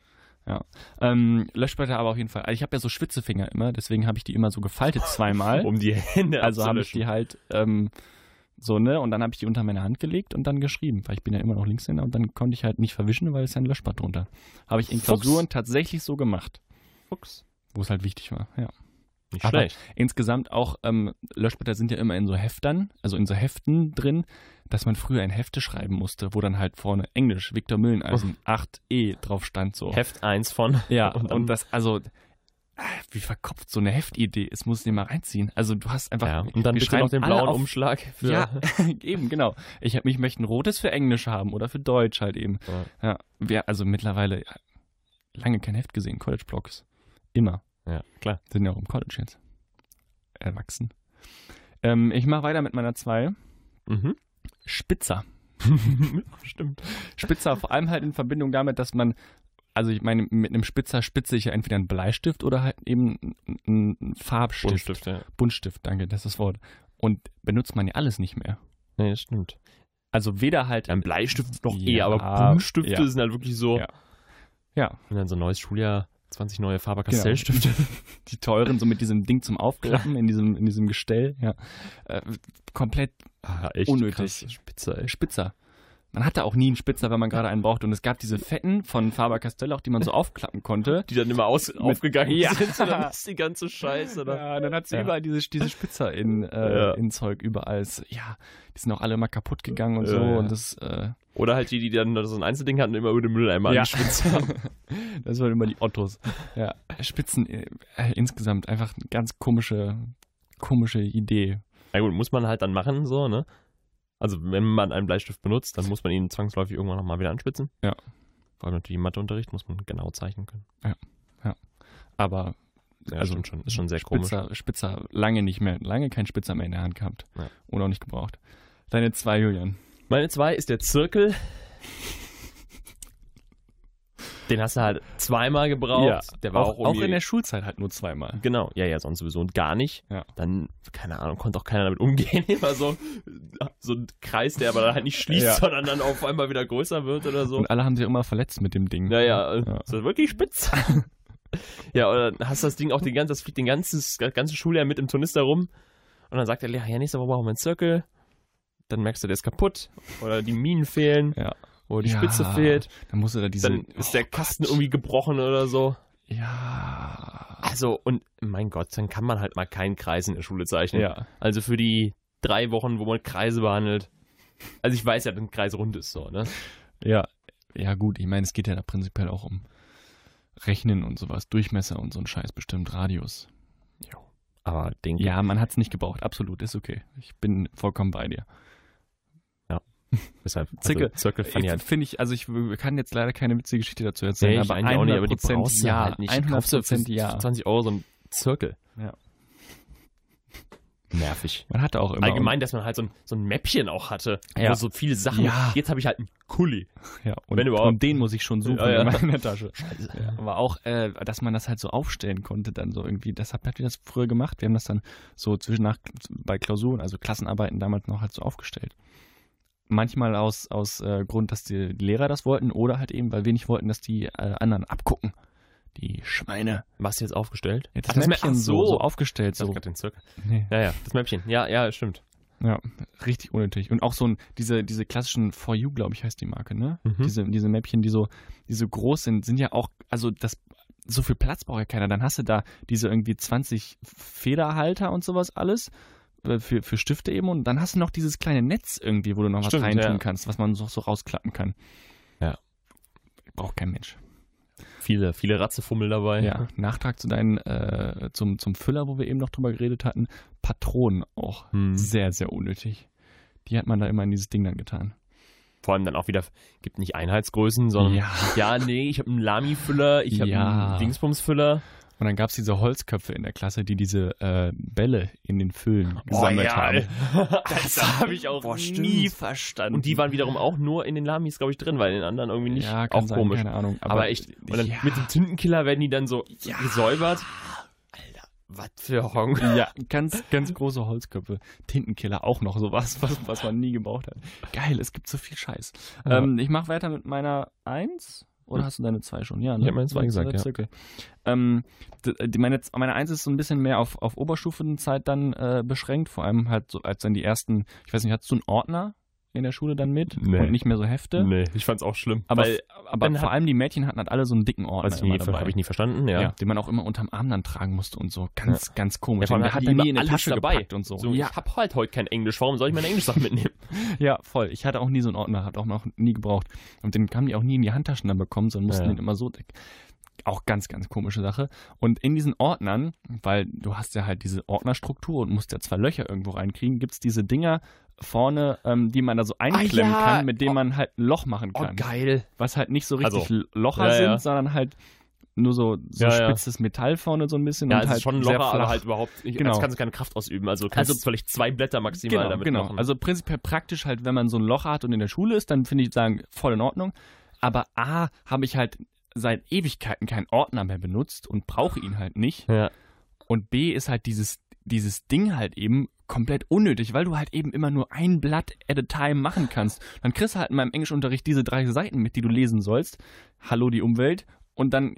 Ja. Ähm, Löschblätter aber auf jeden Fall. Also ich habe ja so Schwitzefinger immer, deswegen habe ich die immer so gefaltet [LAUGHS] zweimal. um die Hände Also habe ich die halt ähm, so, ne? Und dann habe ich die unter meine Hand gelegt und dann geschrieben, weil ich bin ja immer noch Linkshänder und dann konnte ich halt nicht verwischen, weil es ja ein Löschblatt drunter. Habe ich in Klausuren tatsächlich so gemacht. Fuchs. Wo es halt wichtig war, ja. Nicht Aber schlecht. Insgesamt auch, ähm, Löschblätter sind ja immer in so Heftern, also in so Heften drin, dass man früher in Hefte schreiben musste, wo dann halt vorne Englisch, Viktor Mülleneisen, 8e drauf stand so. Heft 1 von. Ja, [LAUGHS] und, und das, also, wie verkopft so eine Heftidee ist, muss ich dir mal reinziehen. Also du hast einfach. Ja, und dann bitte noch den blauen auf, Umschlag für. Ja, [LAUGHS] eben, genau. Ich, ich möchte ein rotes für Englisch haben oder für Deutsch halt eben. Ja, ja also mittlerweile lange kein Heft gesehen, College-Blogs. Immer. Ja, klar. Sind ja auch im College jetzt. Erwachsen. Ähm, ich mache weiter mit meiner 2. Mhm. Spitzer. [LAUGHS] Stimmt. Spitzer, vor allem halt in Verbindung damit, dass man, also ich meine, mit einem Spitzer spitze ich ja entweder einen Bleistift oder halt eben einen Farbstift. Buntstift, ja. Buntstift, danke, das ist das Wort. Und benutzt man ja alles nicht mehr. Nee, das stimmt. Also weder halt. Ein Bleistift noch ja, eher, aber Buntstifte ja. sind halt wirklich so. Ja. ja. Und dann so ein neues Schuljahr 20 neue Faber-Castell-Stifte. Genau. [LAUGHS] Die teuren, so mit diesem Ding zum Aufklappen in diesem, in diesem Gestell. Ja. Äh, komplett ah, unnötig. Krass. Spitzer, ey. Spitzer. Man hatte auch nie einen Spitzer, wenn man gerade einen brauchte. Und es gab diese fetten von Faber-Castell auch, die man so [LAUGHS] aufklappen konnte. Die dann immer aus, aufgegangen ja. sind. Und dann ist [LAUGHS] die ganze Scheiße. Oder? Ja, dann hat sie ja. überall diese, diese Spitzer in, äh, ja. in Zeug überall. Ja, die sind auch alle mal kaputt gegangen und so. Und das, äh, oder halt die, die dann so ein Einzelding hatten, immer über den Mülleimer ja. haben. [LAUGHS] das waren immer die Ottos. Ja, Spitzen äh, insgesamt einfach eine ganz komische, komische Idee. Na gut, muss man halt dann machen, so, ne? Also, wenn man einen Bleistift benutzt, dann muss man ihn zwangsläufig irgendwann nochmal wieder anspitzen. Ja. Vor allem natürlich im Matheunterricht muss man genau zeichnen können. Ja, ja. Aber ja, also schon, ist schon sehr Spitzer, komisch. Spitzer lange nicht mehr, lange kein Spitzer mehr in der Hand gehabt. Ja. Oder auch nicht gebraucht. Deine zwei, Julian. Meine zwei ist der Zirkel. Den hast du halt zweimal gebraucht. Ja, der war auch, auch, auch in der Schulzeit halt nur zweimal. Genau, ja, ja, sonst sowieso gar nicht. Ja. Dann, keine Ahnung, konnte auch keiner damit umgehen. [LAUGHS] Immer so, so ein Kreis, der aber dann halt nicht schließt, ja. sondern dann auf einmal wieder größer wird oder so. Und alle haben sich immer verletzt mit dem Ding. Naja, ja. ist das wirklich spitz? [LAUGHS] ja, oder hast du das Ding auch die ganze, das fliegt den ganzes, ganze Schuljahr mit im Turnister rum. Und dann sagt der Lehrer, ja, nächste Woche brauchen wir einen Zirkel dann merkst du, der ist kaputt oder die Minen fehlen ja. Oder die ja, Spitze fehlt. Dann du da diese. Dann ist der Kasten Gott. irgendwie gebrochen oder so. Ja. Also, und mein Gott, dann kann man halt mal keinen Kreis in der Schule zeichnen. Ja. Also für die drei Wochen, wo man Kreise behandelt. Also ich weiß ja, dass ein Kreis rund ist so, ne? Ja. Ja, gut, ich meine, es geht ja da prinzipiell auch um Rechnen und sowas, Durchmesser und so ein Scheiß, bestimmt Radius. Jo. Aber den. Ja, man hat es nicht gebraucht, absolut, ist okay. Ich bin vollkommen bei dir. [LAUGHS] Deshalb Zirkel, also Zirkel Funny Finde ich, also ich kann jetzt leider keine witzige Geschichte dazu erzählen, nee, aber 100 auch nicht, aber die brauchst ja, halt nicht. 100 Prozent ja. 20 Euro so ein Zirkel. Ja. nervig. Man hatte auch immer. Allgemein, dass man halt so ein, so ein Mäppchen auch hatte, Ja. wo so viele Sachen. Ja. Jetzt habe ich halt einen Kuli. Ja, und, Wenn überhaupt. und den muss ich schon suchen Ja, ja. in meiner Tasche. Ja, aber auch, äh, dass man das halt so aufstellen konnte, dann so irgendwie. Deshalb hatten wir das früher gemacht. Wir haben das dann so zwischen nach, bei Klausuren, also Klassenarbeiten damals noch halt so aufgestellt. Manchmal aus, aus äh, Grund, dass die Lehrer das wollten oder halt eben, weil wir nicht wollten, dass die äh, anderen abgucken. Die Schweine. Was jetzt aufgestellt? Ja, das, Ach, das Mäppchen Mä- ach so, so. aufgestellt. So. gerade den Zirkel. Nee. Ja, ja, das Mäppchen. Ja, ja, stimmt. Ja, richtig unnötig. Und auch so ein, diese, diese klassischen For You, glaube ich, heißt die Marke, ne? Mhm. Diese, diese Mäppchen, die so, die so groß sind, sind ja auch, also das, so viel Platz braucht ja keiner. Dann hast du da diese irgendwie 20 Federhalter und sowas alles für, für Stifte eben und dann hast du noch dieses kleine Netz irgendwie, wo du noch was Stimmt, reintun ja. kannst, was man so, so rausklappen kann. Ja. Braucht kein Mensch. Viele, viele Ratzefummel dabei. Ja, Nachtrag zu deinen, äh, zum, zum Füller, wo wir eben noch drüber geredet hatten. Patronen auch. Hm. Sehr, sehr unnötig. Die hat man da immer in dieses Ding dann getan. Vor allem dann auch wieder, gibt nicht Einheitsgrößen, sondern Ja. ja, nee, ich habe einen Lami-Füller, ich habe Ja. einen Dingsbums-Füller. Und dann gab es diese Holzköpfe in der Klasse, die diese äh, Bälle in den Füllen gesammelt haben. [LAUGHS] Das habe ich auch Boah, nie verstanden. Und die waren wiederum auch nur in den Lamis, glaube ich, drin, weil in den anderen irgendwie nicht. Ja, kann auch sein, komisch. keine Ahnung. Aber, echt, und dann ja. mit dem Tintenkiller werden die dann so gesäubert. Alter, was für Honk. Ja, ganz, ganz große Holzköpfe. Tintenkiller auch noch sowas, was, was man nie gebraucht hat. Geil, es gibt so viel Scheiß. Ja. Ähm, ich mache weiter mit meiner 1. Oder hast du deine 2 schon? Ja, ne? Ich hab meine zwei Zwei gesagt, ja. Ähm, d- die, meine, meine 1 ist so ein bisschen mehr auf, auf Oberstufenzeit dann äh, beschränkt. Vor allem halt so, als dann die ersten, ich weiß nicht, hattest du einen Ordner in der Schule dann mit? Nee. Und nicht mehr so Hefte? Nee, ich fand's auch schlimm. Aber, weil, aber vor hat- allem die Mädchen hatten halt alle so einen dicken Ordner. weiß ich nie, dabei. habe ich nie verstanden, ja. ja. den man auch immer unterm Arm dann tragen musste und so. Ganz, ganz komisch. Ja, der hat nie in alles Tasche dabei. und so. So, ja, Ich habe halt heute kein Englisch, warum soll ich meine Englischsachen [LAUGHS] mitnehmen? ja, voll. Ich hatte auch nie so einen Ordner, hat auch noch nie gebraucht. Und den haben die auch nie in die Handtaschen dann bekommen, sondern mussten Ja. den immer so. Auch ganz, ganz komische Sache. Und in diesen Ordnern, weil du hast ja halt diese Ordnerstruktur und musst ja zwei Löcher irgendwo reinkriegen, gibt's diese Dinger vorne, ähm, die man da so einklemmen ja. kann, mit denen Oh. man halt ein Loch machen Oh, kann. geil. was halt nicht so richtig Also, Locher ja, sind, ja. sondern halt nur so, so Ja, ja. spitzes Metall vorne so ein bisschen Ja, und es halt ist schon ein sehr Locher, flach. aber halt überhaupt, ich, Genau. also kannst du keine Kraft ausüben. Also kannst Also- du vielleicht zwei Blätter maximal genau, damit genau. machen. Also prinzipiell praktisch halt, wenn man so ein Loch hat und in der Schule ist, dann finde ich sagen, voll in Ordnung. Aber A, habe ich halt seit Ewigkeiten keinen Ordner mehr benutzt und brauche ihn halt nicht. ja. Und B ist halt dieses, dieses Ding halt eben komplett unnötig, weil du halt eben immer nur ein Blatt at a time machen kannst. Dann kriegst du halt in meinem Englischunterricht diese drei Seiten mit, die du lesen sollst. Hallo die Umwelt. Und dann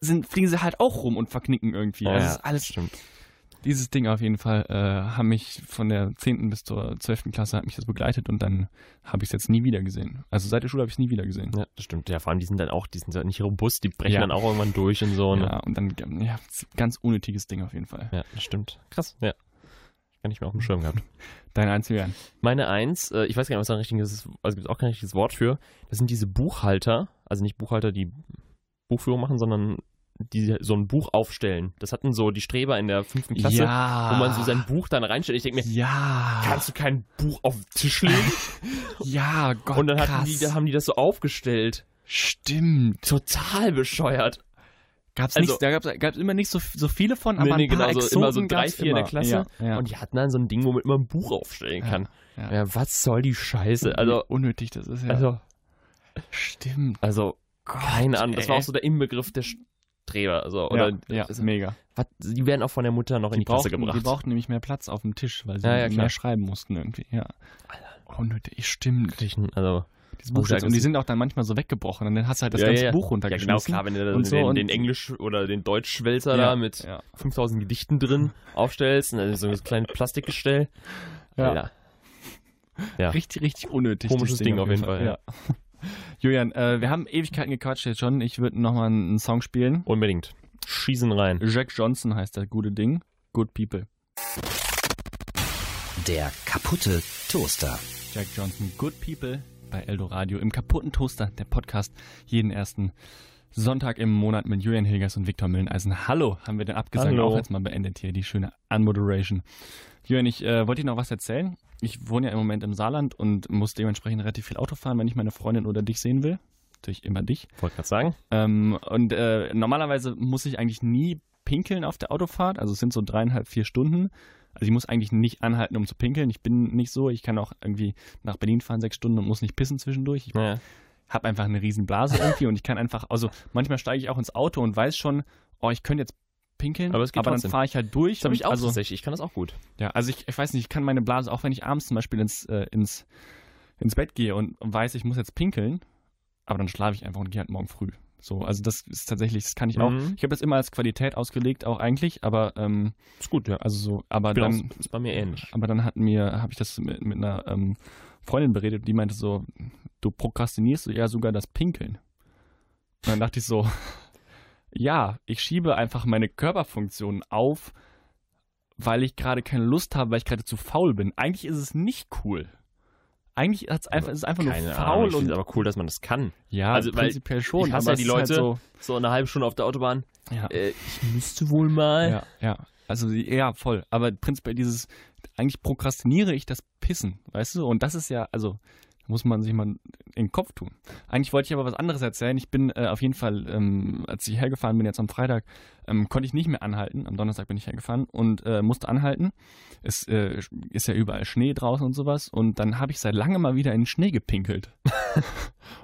sind, fliegen sie halt auch rum und verknicken irgendwie. Ja, also ja, ist alles stimmt. Dieses Ding auf jeden Fall äh, haben mich von der 10. bis zur 12. Klasse hat mich das begleitet und dann habe ich es jetzt nie wieder gesehen. Also seit der Schule habe ich es nie wieder gesehen. Ja, das stimmt. Ja, vor allem die sind dann auch, die sind nicht robust, die brechen Ja. dann auch irgendwann durch und so. Ne? Ja, und dann, ja, ganz unnötiges Ding auf jeden Fall. Ja, das stimmt. Krass, ja. Gar nicht mehr auf dem Schirm gehabt. [LAUGHS] Dein einziger. Meine Eins, äh, ich weiß gar nicht, was da ein richtiges, also gibt es auch kein richtiges Wort für. Das sind diese Buchhalter, also nicht Buchhalter, die Buchführung machen, sondern die so ein Buch aufstellen. Das hatten so die Streber in der fünften Klasse, ja. wo man so sein Buch dann reinstellt. Ich denke mir, Ja. kannst du kein Buch auf den Tisch legen? [LAUGHS] ja, Gott, und dann hatten die, da haben die das so aufgestellt. Stimmt. Total bescheuert. Gab's Also- nicht, da gab's, gab's immer nicht so, so viele von, aber Nee, nee, ein paar genau, so, immer so drei, vier in der. Klasse. Ja, ja. Und die hatten dann so ein Ding, womit man ein Buch aufstellen kann. ja. Was soll die Scheiße? Also, unnötig das ist, ja. also, Stimmt. also, keine Ahnung. Das war auch so der Inbegriff der Streber. Also, oder, ja, ja, mega. was, die werden auch von der Mutter noch in die, Klasse brauchten, gebracht. Die brauchten nämlich mehr Platz auf dem Tisch, weil sie Ja, ja, klar. mehr schreiben mussten irgendwie. Ja. Unnötig, stimmt. Riechen, also, ich Und die sind auch dann manchmal so weggebrochen. Und dann hast du halt das Ja, ganze ja, ja. Buch ja, runtergeschmissen. genau, klar, wenn du da und so den, den Englisch- oder den Deutschschwälzer Ja, da mit ja. 5000 Gedichten drin [LAUGHS] aufstellst, und dann so ein kleines Plastikgestell. Ja. Alter. Ja. Richtig, richtig unnötig. Komisches das Ding auf jeden Fall, Ja. Julian, äh, wir haben Ewigkeiten gequatscht jetzt schon. Ich würde nochmal einen Song spielen. Unbedingt. Schießen rein. Jack Johnson heißt das gute Ding. Good People. Der kaputte Toaster. Jack Johnson, Good People bei Eldo Radio im kaputten Toaster, der Podcast jeden ersten Sonntag im Monat mit Julian Hilgers und Viktor Mülleneisen. Hallo, haben wir den Abgesang Hallo. auch jetzt mal beendet hier, die schöne Unmoderation. Julian, ich äh, wollte dir noch was erzählen. Ich wohne ja im Moment im Saarland und muss dementsprechend relativ viel Auto fahren, wenn ich meine Freundin oder dich sehen will. Natürlich immer dich. Wollte gerade sagen. Ähm, und äh, normalerweise muss ich eigentlich nie pinkeln auf der Autofahrt. Also es sind so dreieinhalb, vier Stunden. Also ich muss eigentlich nicht anhalten, um zu pinkeln. Ich bin nicht so. Ich kann auch irgendwie nach Berlin fahren, sechs Stunden und muss nicht pissen zwischendurch. Ich Ja. habe einfach eine riesen Blase irgendwie und ich kann einfach, also manchmal steige ich auch ins Auto und weiß schon, oh, ich könnte jetzt pinkeln, Aber es geht dann trotzdem. fahre ich halt durch. Das habe ich auch also, tatsächlich. Ich kann das auch gut. ja, also ich, ich weiß nicht, ich kann meine Blase, auch wenn ich abends zum Beispiel ins, äh, ins, ins Bett gehe und, weiß, ich muss jetzt pinkeln, aber dann schlafe ich einfach und gehe halt morgen früh. So, also das ist tatsächlich, das kann ich auch. Mhm. Ich habe das immer als Qualität ausgelegt, auch eigentlich, aber ähm, Ist gut, ja. also so, aber Genau, dann, ist bei mir ähnlich. aber dann hatten mir, habe ich das mit, mit einer ähm, Freundin beredet, die meinte so, du prokrastinierst ja sogar das Pinkeln. Und dann dachte ich so, [LAUGHS] ja, ich schiebe einfach meine Körperfunktionen auf, weil ich gerade keine Lust habe, weil ich gerade zu faul bin. Eigentlich ist es nicht cool. Eigentlich einfach, ist es einfach nur Keine faul Ahnung, ich und finde es aber cool, dass man das kann. ja, also, weil prinzipiell schon. ich hasse ja die ist Leute, Halt So eine halbe Stunde auf der Autobahn. so, ja. Äh, ich müsste wohl mal. Ja, ja. Also ja, voll. Aber prinzipiell dieses, eigentlich prokrastiniere ich das Pissen, weißt du? Und das ist ja, also muss man sich mal in den Kopf tun. Eigentlich wollte ich aber was anderes erzählen. Ich bin äh, auf jeden Fall, ähm, als ich hergefahren bin jetzt am Freitag, ähm, konnte ich nicht mehr anhalten. Am Donnerstag bin ich hergefahren und äh, musste anhalten. Es äh, ist ja überall Schnee draußen und sowas. Und dann habe ich seit langem mal wieder in den Schnee gepinkelt. [LAUGHS]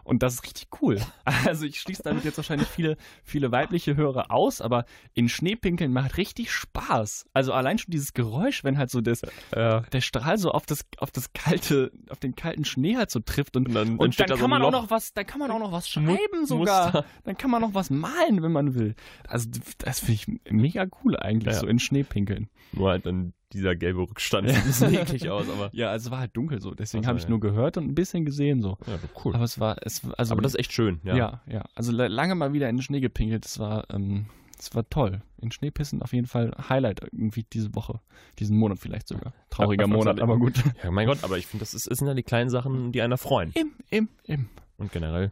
und das ist richtig cool. Also ich schließe damit jetzt wahrscheinlich viele, viele weibliche Hörer aus, aber in Schnee pinkeln macht richtig Spaß. Also allein schon dieses Geräusch, wenn halt so das, Ja. der Strahl so auf das, auf das kalte, auf den kalten Schnee halt so trifft und, Und dann- und dann da so kann ein man auch Loch. noch was, dann kann man auch noch was schreiben sogar. Muster. Dann kann man noch was malen, wenn man will. Also das finde ich mega cool eigentlich, Ja. so in Schnee pinkeln. Nur halt dann dieser gelbe Rückstand. [LAUGHS] Sieht ein bisschen eklig aus, aber. Ja, also es war halt dunkel so, deswegen Ach so, habe ich ja. nur gehört und ein bisschen gesehen so. Ja, cool. Aber es war, es also aber das ist echt schön, ja. ja. ja, Also la- lange mal wieder in den Schnee gepinkelt, das war, ähm, das war toll. In Schnee pissen auf jeden Fall Highlight irgendwie diese Woche, diesen Monat vielleicht sogar. Trauriger Ja, Monat, aber gut. Ja, mein Gott, aber ich finde, das, ist, das sind ja die kleinen Sachen, die einer freuen. Im, im, im. Und generell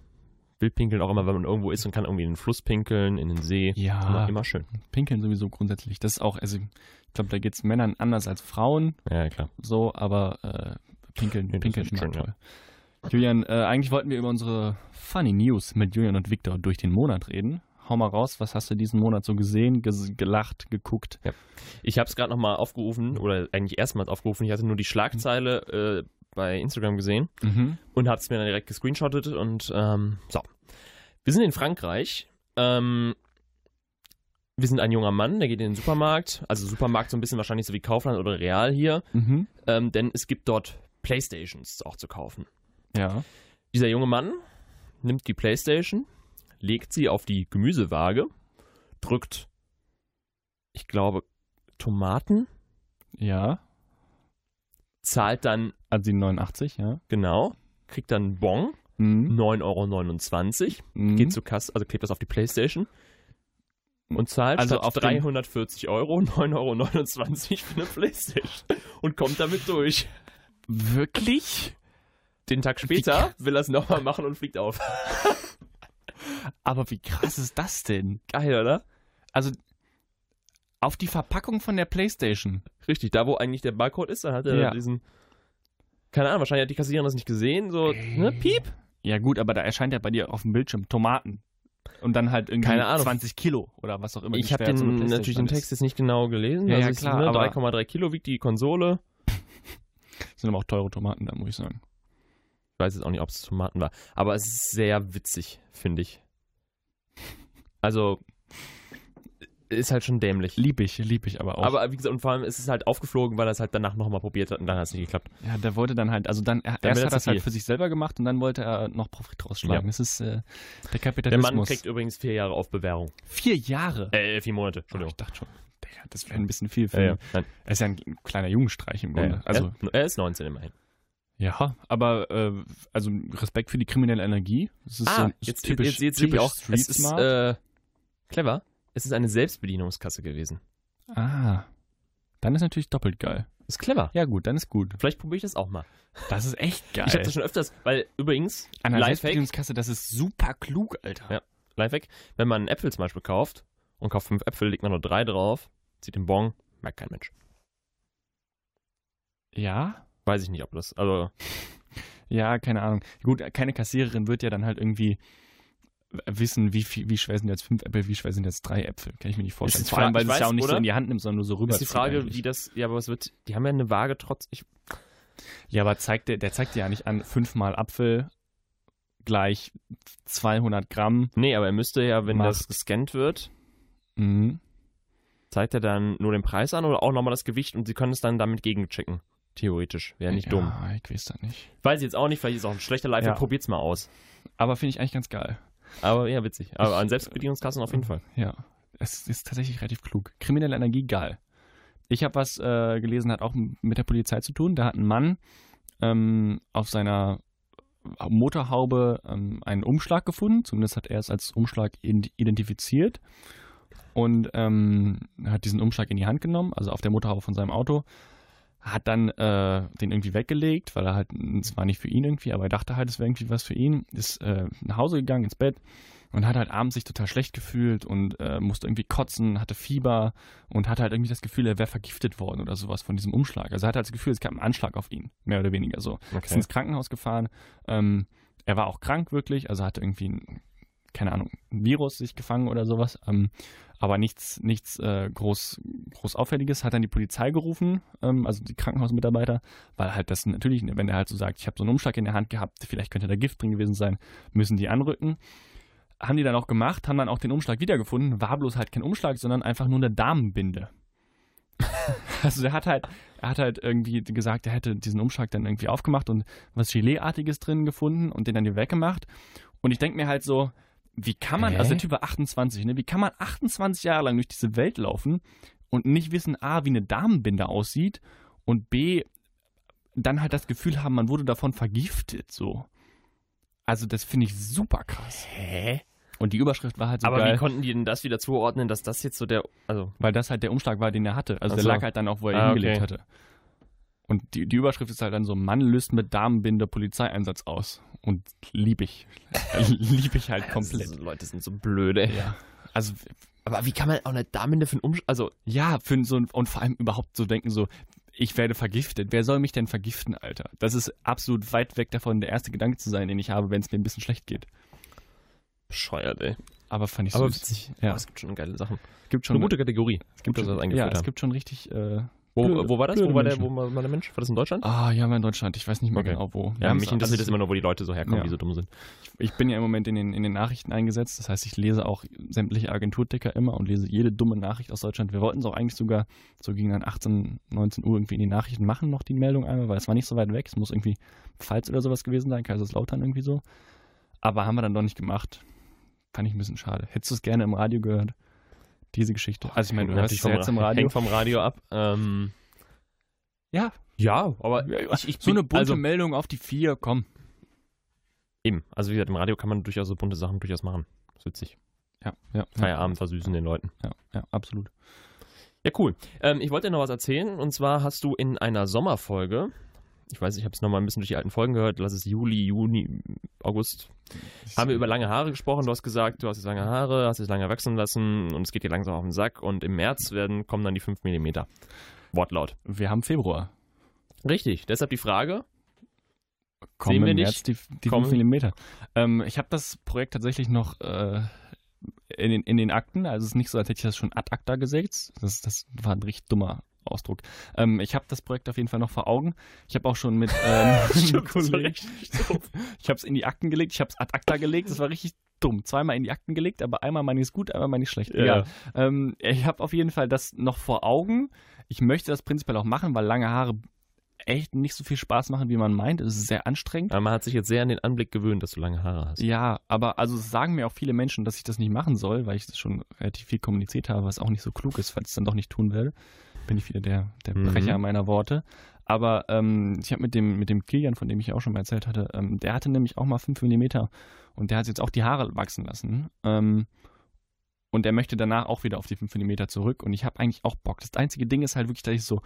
Wildpinkeln auch immer, wenn man irgendwo ist und kann irgendwie in den Fluss pinkeln, in den See. Ja. Immer, immer schön. Pinkeln sowieso grundsätzlich. Das ist auch, also ich glaube, da geht es Männern anders als Frauen, Ja, klar. so, aber äh, Pinkeln, Nee, Pinkeln ist schön, toll. Julian, äh, eigentlich wollten wir über unsere Funny News mit Julian und Victor durch den Monat reden. Hau mal raus, was hast du diesen Monat so gesehen, ges gelacht, geguckt? Ich habe es gerade nochmal aufgerufen, oder eigentlich erstmals aufgerufen. Ich hatte nur die Schlagzeile äh, bei Instagram gesehen Mhm. und habe es mir dann direkt gescreenshottet. Und ähm, so. Wir sind in Frankreich. Ähm, wir sind ein junger Mann, der geht in den Supermarkt. Also Supermarkt so ein bisschen wahrscheinlich so wie Kaufland oder Real hier. Mhm. Ähm, denn es gibt dort Playstations auch zu kaufen. Ja. Dieser junge Mann nimmt die Playstation, legt sie auf die Gemüsewaage, drückt, ich glaube, Tomaten, Ja. Zahlt dann Also die 89, ja. genau, kriegt dann einen Bon, Mhm. 9,29 Euro, Mhm. geht zur Kasse, also klebt das auf die Playstation und zahlt Also auf den- 340 Euro [LAUGHS] 9,29 Euro für eine Playstation und kommt damit durch. Wirklich? Den Tag später will er es nochmal machen und fliegt auf. [LAUGHS] Aber wie krass ist das denn? Geil, oder? Also auf die Verpackung von der Playstation. Richtig, da wo eigentlich der Barcode ist, dann hat er Ja. diesen. Keine Ahnung, wahrscheinlich hat die Kassiererin das nicht gesehen, so, ne, piep. Ja gut, aber da erscheint ja bei dir auf dem Bildschirm Tomaten. Und dann halt irgendwie Keine Ahnung. 20 Kilo oder was auch immer. Ich habe so den, Playstation natürlich den. Text jetzt nicht genau gelesen. Ja, also ja, klar, ne, aber- 3,3 Kilo wiegt die Konsole. [LAUGHS] sind aber auch teure Tomaten da, muss ich sagen. Ich weiß jetzt auch nicht, ob es Tomaten war. Aber es ist sehr witzig, finde ich. Also, ist halt schon dämlich. Lieb ich, lieb ich aber auch. Aber wie gesagt, und vor allem ist es halt aufgeflogen, weil er es halt danach nochmal probiert hat und dann hat es nicht geklappt. ja, der wollte dann halt, also dann, er, erst er hat er es halt für sich selber gemacht und dann wollte er noch Profit rausschlagen. Ja. Das ist äh, der Der Kapitalismus. Mann kriegt übrigens vier Jahre auf Bewährung. vier Jahre. Äh, vier Monate, Oh, Entschuldigung. ich dachte schon, Digga, das wäre ein bisschen viel für Ja, ja. ihn. Nein, Er ist ja ein kleiner Jungenstreich im ja, Grunde. ja. Also, er, er ist 19 immerhin. ja, aber äh, also Respekt für die kriminelle Energie. Das ist so, Ah, ist jetzt, typisch, jetzt, jetzt sehe ich typisch auch, Street es ist Smart. äh, clever. Es ist eine Selbstbedienungskasse gewesen. ah, dann ist natürlich doppelt geil. Ist clever. Ja gut, dann ist gut. Vielleicht probiere ich das auch mal. Das ist echt [LAUGHS] geil. Ich habe das schon öfters, weil übrigens, An der Selbstbedienungskasse, das ist super klug, Alter. Ja. Lifehack, wenn man einen Äpfel zum Beispiel kauft und kauft fünf Äpfel, legt man nur drei drauf, zieht den Bon, merkt kein Mensch. Ja? Weiß ich nicht, ob das, also, [LAUGHS] Ja, keine Ahnung. Gut, keine Kassiererin wird ja dann halt irgendwie wissen, wie, viel, wie schwer sind jetzt fünf Äpfel, wie schwer sind jetzt drei Äpfel. Kann ich mir nicht vorstellen. Vor allem, weil es ja auch nicht oder? so in die Hand nimmt, sondern nur so rüber. Ist die Frage, eigentlich. wie das, ja, aber was wird, die haben ja eine Waage trotz, ich, ja, aber zeigt der, der zeigt dir ja nicht an, fünfmal Apfel gleich 200 Gramm. Nee, aber er müsste ja, wenn macht. das gescannt wird, mhm. zeigt er dann nur den Preis an oder auch nochmal das Gewicht und sie können es dann damit gegenchecken. Theoretisch. Wäre nicht ja, dumm. ich weiß das nicht. Weiß ich jetzt auch nicht, vielleicht ist es auch ein schlechter Live, ja. probiert's mal aus. Aber finde ich eigentlich ganz geil. Aber ja, witzig. Aber an Selbstbedienungskassen auf jeden Fall. Ja. Es ist tatsächlich relativ klug. Kriminelle Energie, geil. Ich habe was äh, gelesen, hat auch mit der Polizei zu tun. Da hat ein Mann ähm, auf seiner Motorhaube ähm, einen Umschlag gefunden. Zumindest hat er es als Umschlag identifiziert. Und ähm, hat diesen Umschlag in die Hand genommen, also auf der Motorhaube von seinem Auto hat dann äh, den irgendwie weggelegt, weil er halt, es war nicht für ihn irgendwie, aber er dachte halt, es wäre irgendwie was für ihn, ist äh, nach Hause gegangen, ins Bett und hat halt abends sich total schlecht gefühlt und äh, musste irgendwie kotzen, hatte Fieber und hatte halt irgendwie das Gefühl, er wäre vergiftet worden oder sowas von diesem Umschlag. Also er hatte halt das Gefühl, es gab einen Anschlag auf ihn, mehr oder weniger so. Okay. Ist ins Krankenhaus gefahren, ähm, er war auch krank wirklich, also hatte irgendwie ein keine Ahnung, ein Virus sich gefangen oder sowas. Ähm, aber nichts, nichts äh, groß, groß Auffälliges. Hat dann die Polizei gerufen, ähm, also die Krankenhausmitarbeiter, weil halt das natürlich, wenn er halt so sagt, ich habe so einen Umschlag in der Hand gehabt, vielleicht könnte da Gift drin gewesen sein, müssen die anrücken. Haben die dann auch gemacht, haben dann auch den Umschlag wiedergefunden, war bloß halt kein Umschlag, sondern einfach nur eine Damenbinde. [LAUGHS] also der hat halt, er hat halt irgendwie gesagt, er hätte diesen Umschlag dann irgendwie aufgemacht und was Geleeartiges drin gefunden und den dann hier weggemacht. Und ich denke mir halt so, wie kann man, Hä? also der Typ war 28, ne? Wie kann man 28 Jahre lang durch diese Welt laufen und nicht wissen, A, wie eine Damenbinde aussieht und B, dann halt das Gefühl haben, man wurde davon vergiftet, so. Also das finde ich super krass. Hä? Und die Überschrift war halt so Aber geil, wie konnten die denn das wieder zuordnen, dass das jetzt so der, also... Weil das halt der Umschlag war, den er hatte. Also, also der lag halt dann auch, wo er ah, hingelegt okay. hatte. Und die, die Überschrift ist halt dann so, Mann löst mit Damenbinde Polizeieinsatz aus. Und lieb ich. [LAUGHS] lieb ich halt komplett. Ist, Leute sind so blöde. Ja. Also, aber wie kann man auch eine Damenbinde für einen Umschlag, also... Ja, für so ein, und vor allem überhaupt so denken so, ich werde vergiftet. Wer soll mich denn vergiften, Alter? Das ist absolut weit weg davon, der erste Gedanke zu sein, den ich habe, wenn es mir ein bisschen schlecht geht. Bescheuert, ey. Aber fand ich Aber süß. witzig. Ja. Oh, es gibt schon geile Sachen. Gibt schon eine gute Kategorie. Es gibt, gibt schon, ja, es gibt schon richtig äh, wo, wo war das? Wo war, der, wo war der Mensch? War das in Deutschland? Ah, ja, war in Deutschland. Ich weiß nicht mehr okay. genau wo. Ja, mich interessiert es immer nur, wo die Leute so herkommen, ja. die so dumm sind. Ich, ich, bin ja im Moment in den, in den Nachrichten eingesetzt. Das heißt, ich lese auch sämtliche Agenturticker immer und lese jede dumme Nachricht aus Deutschland. Wir wollten es auch eigentlich sogar so gegen dann 18, 19 Uhr irgendwie in die Nachrichten machen, noch die Meldung einmal, weil es war nicht so weit weg. Es muss irgendwie Pfalz oder sowas gewesen sein, Kaiserslautern irgendwie so. Aber haben wir dann doch nicht gemacht. Fand ich ein bisschen schade. Hättest du es gerne im Radio gehört? Diese Geschichte. Also ich meine, du hörst es jetzt im Radio. Hängt vom Radio ab. Ähm, ja. Ja, aber ich, ich so eine bunte also, Meldung auf die vier, komm. Eben. Also wie gesagt, im Radio kann man durchaus so bunte Sachen durchaus machen. Das ist witzig. Ja, ja. Feierabend ja. versüßen den Leuten. Ja, ja, absolut. Ja, cool. Ähm, ich wollte dir noch was erzählen. Und zwar hast du in einer Sommerfolge, ich weiß, ich habe es nochmal ein bisschen durch die alten Folgen gehört, lass es Juli, Juni, August, haben wir über lange Haare gesprochen. Du hast gesagt, du hast jetzt lange Haare, hast es lange wachsen lassen und es geht dir langsam auf den Sack. Und im März werden, kommen dann die 5 mm. Wortlaut. Wir haben Februar. Richtig, deshalb die Frage. Kommen Sehen wir nicht? die, die 5 mm. Ähm, ich habe das Projekt tatsächlich noch äh, in, den, in den Akten. Also es ist nicht so, als hätte ich das schon ad acta gesetzt. Das, das war ein richtig dummer Ausdruck. Ähm, ich habe das Projekt auf jeden Fall noch vor Augen. Ich habe auch schon mit [LAUGHS] ähm, Kollegen, [LAUGHS] [LAUGHS] ich habe es in die Akten gelegt, ich habe es ad acta gelegt. Das war richtig dumm. Zweimal in die Akten gelegt, aber einmal meine ich es gut, einmal meine ich schlecht. Ja. Ähm, ich habe auf jeden Fall das noch vor Augen. Ich möchte das prinzipiell auch machen, weil lange Haare echt nicht so viel Spaß machen, wie man meint. Es ist sehr anstrengend. Aber man hat sich jetzt sehr an den Anblick gewöhnt, dass du lange Haare hast. Ja, aber also sagen mir auch viele Menschen, dass ich das nicht machen soll, weil ich das schon relativ viel kommuniziert habe, was auch nicht so klug ist, falls ich es dann doch nicht tun werde. Bin ich wieder der, der mhm. Brecher meiner Worte. Aber ähm, ich habe mit dem, mit dem Kilian, von dem ich auch schon mal erzählt hatte, ähm, der hatte nämlich auch mal 5 mm und der hat jetzt auch die Haare wachsen lassen. Ähm, und er möchte danach auch wieder auf die 5 mm zurück. Und ich habe eigentlich auch Bock. Das einzige Ding ist halt wirklich, dass ich so